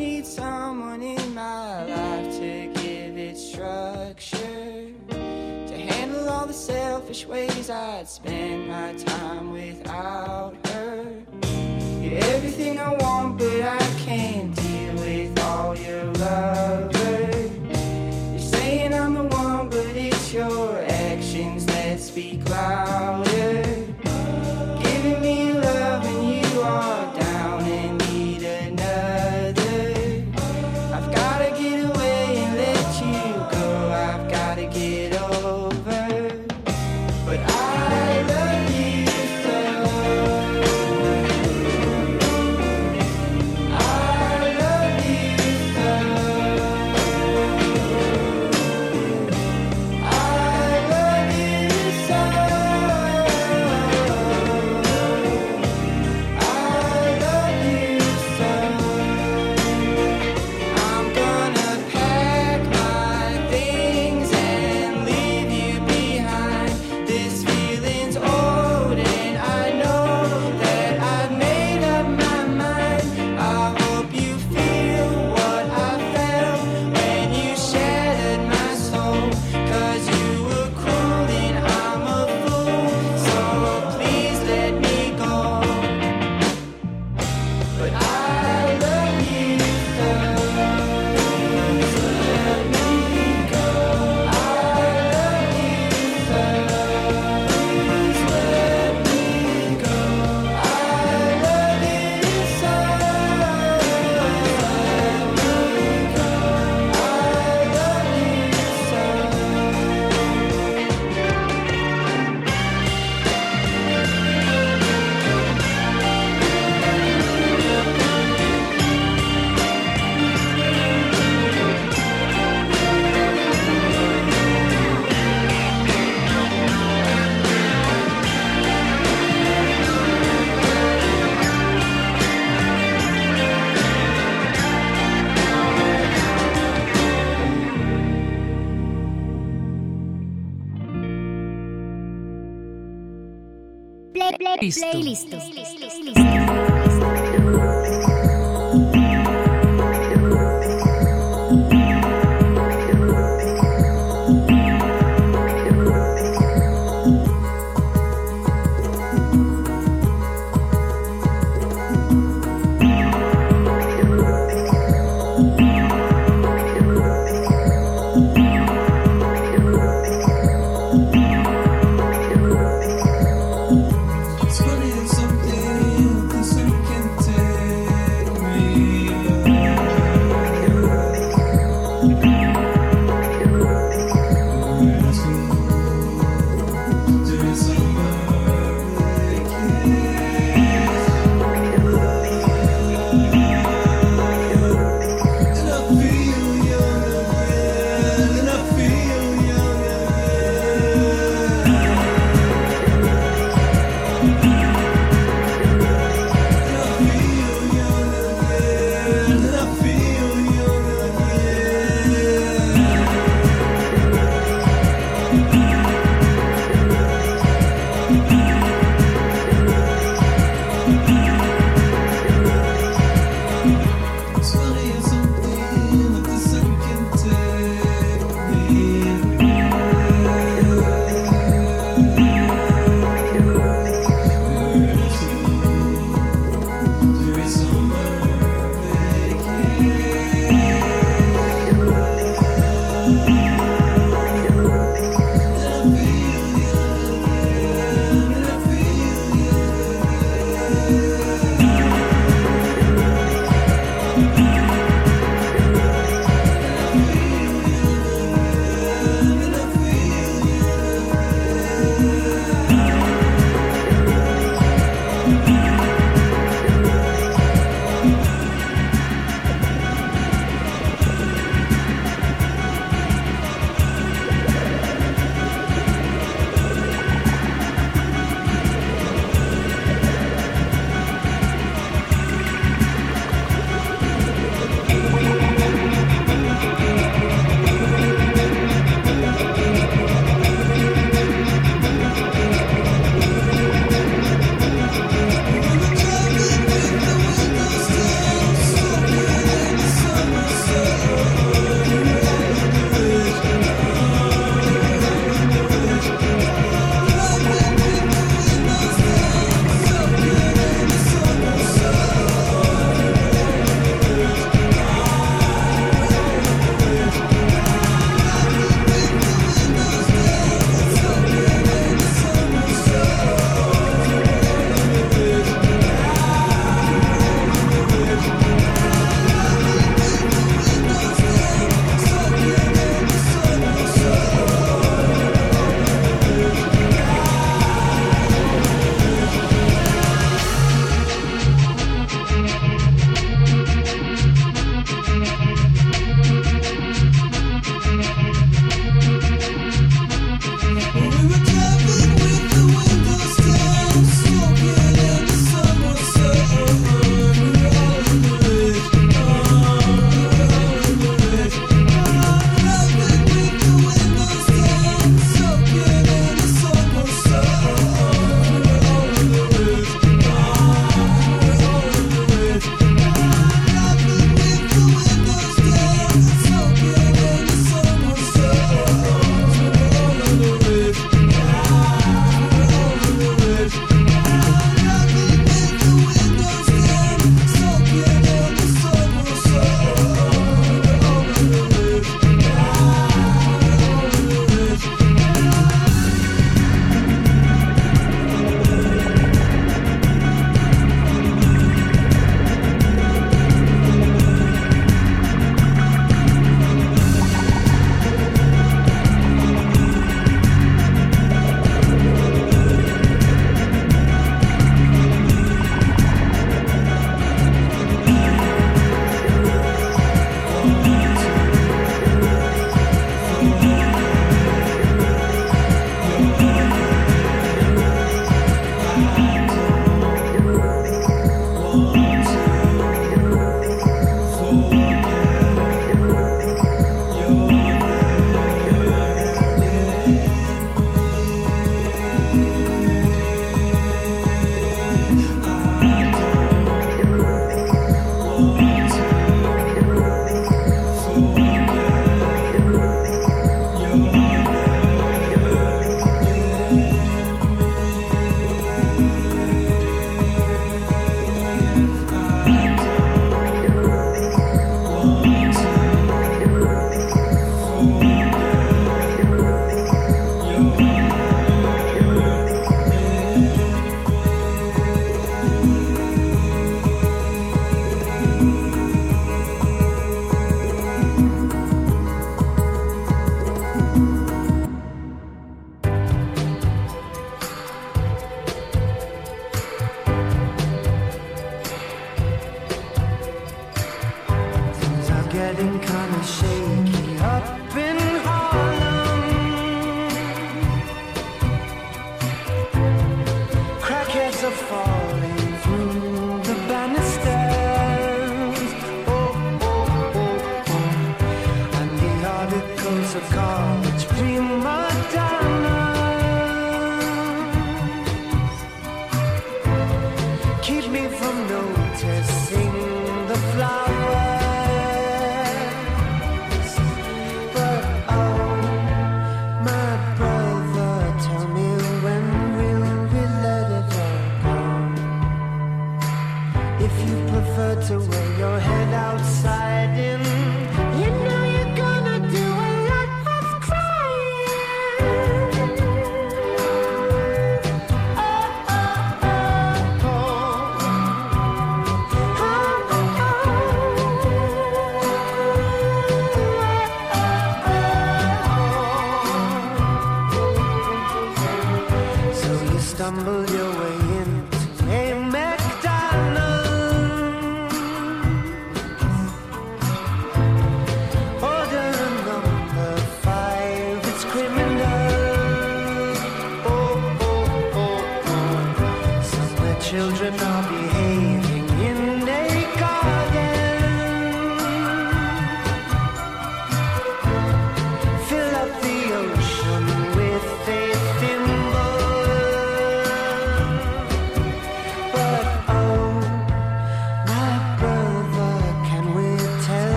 need someone in my life to give it structure, to handle all the selfish ways I'd spend.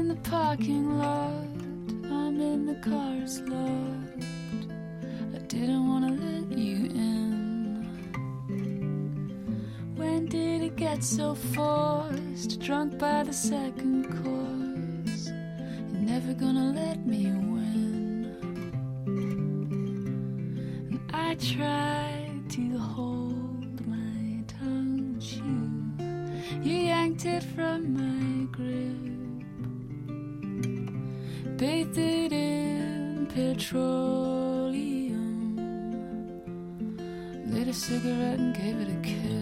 In the parking lot. I'm in the car's locked. I didn't want to let you in. When did it get so forced? Drunk by the second course. You're never gonna let me win. And I tried petroleum. Lit a cigarette and gave it a kiss.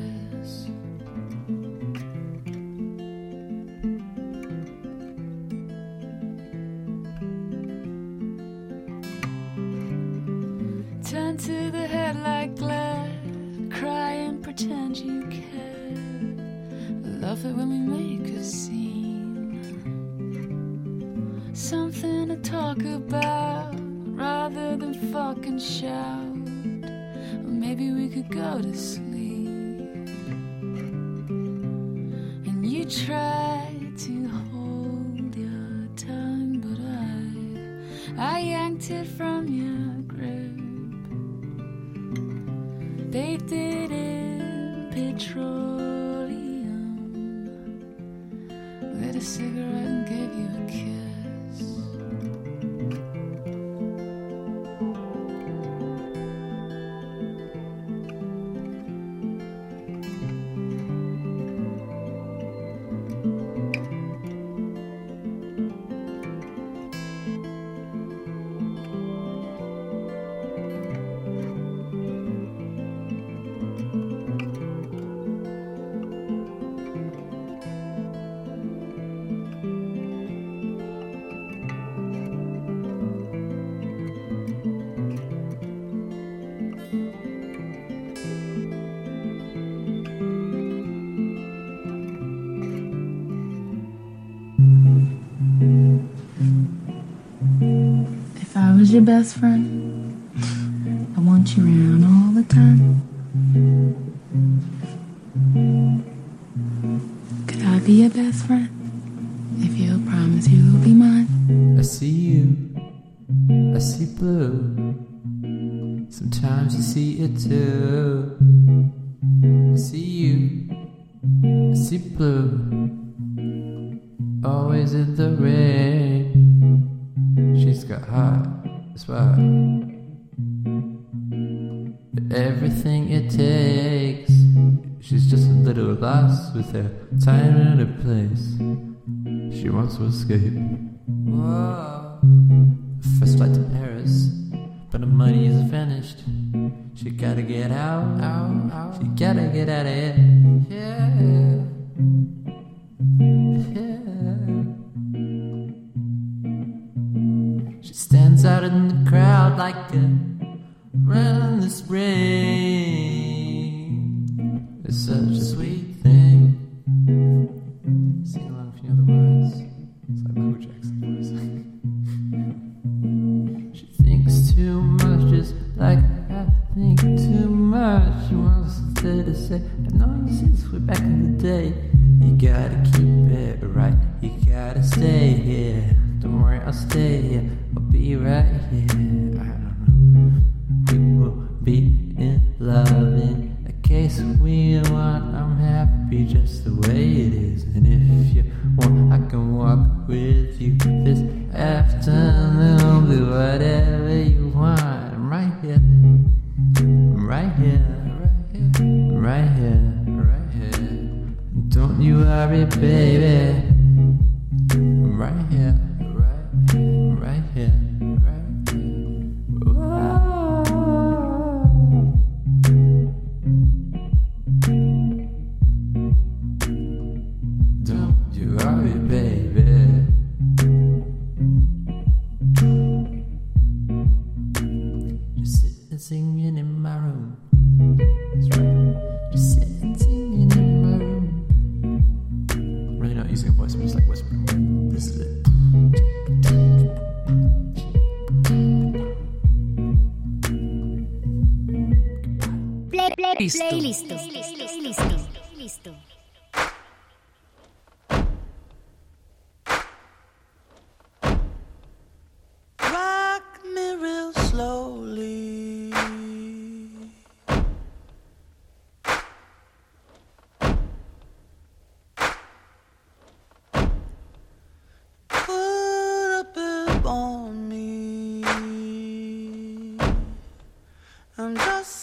Your best friend, Everything it takes. She's just a little lost with her time and her place. She wants to escape. Whoa. First flight to Paris, but her money is vanished. She gotta get out, out, out. She gotta get out of here. Yeah. Yeah. She stands out in the crowd like a run this rain. It's such a sweet thing. Sing along if you know the words. It's like Michael Jackson voice. she thinks too much, just like I think too much. She wants to say. I know you this way back in the day. You gotta keep it right. You gotta stay here. Don't worry, I'll stay here. I'll be right here.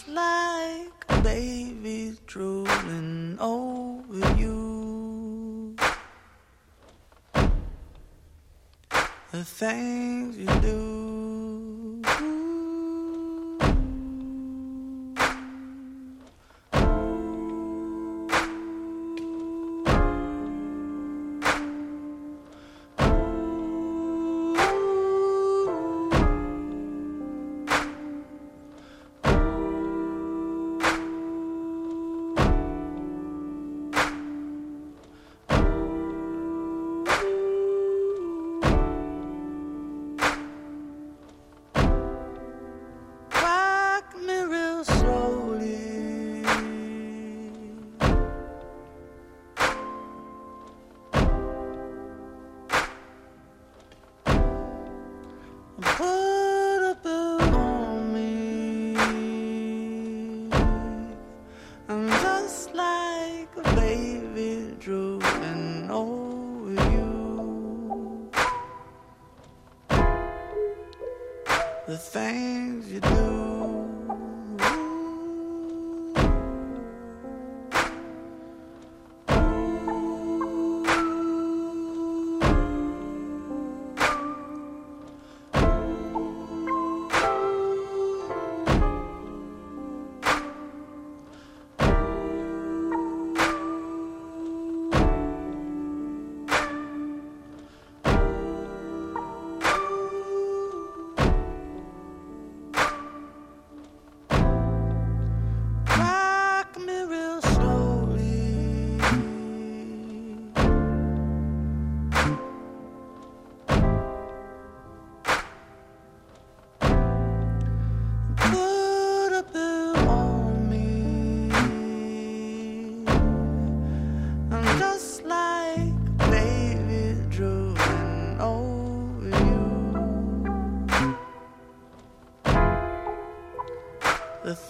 Like a baby drooling over you. The things you do.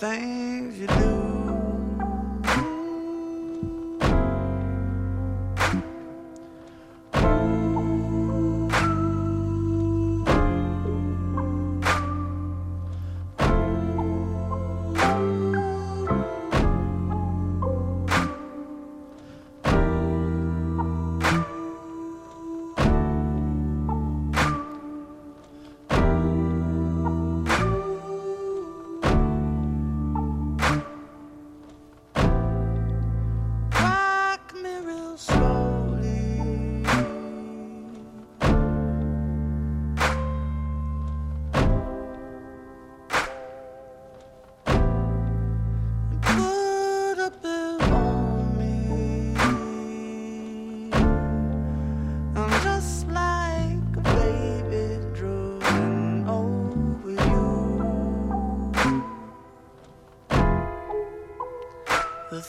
thing.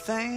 thing?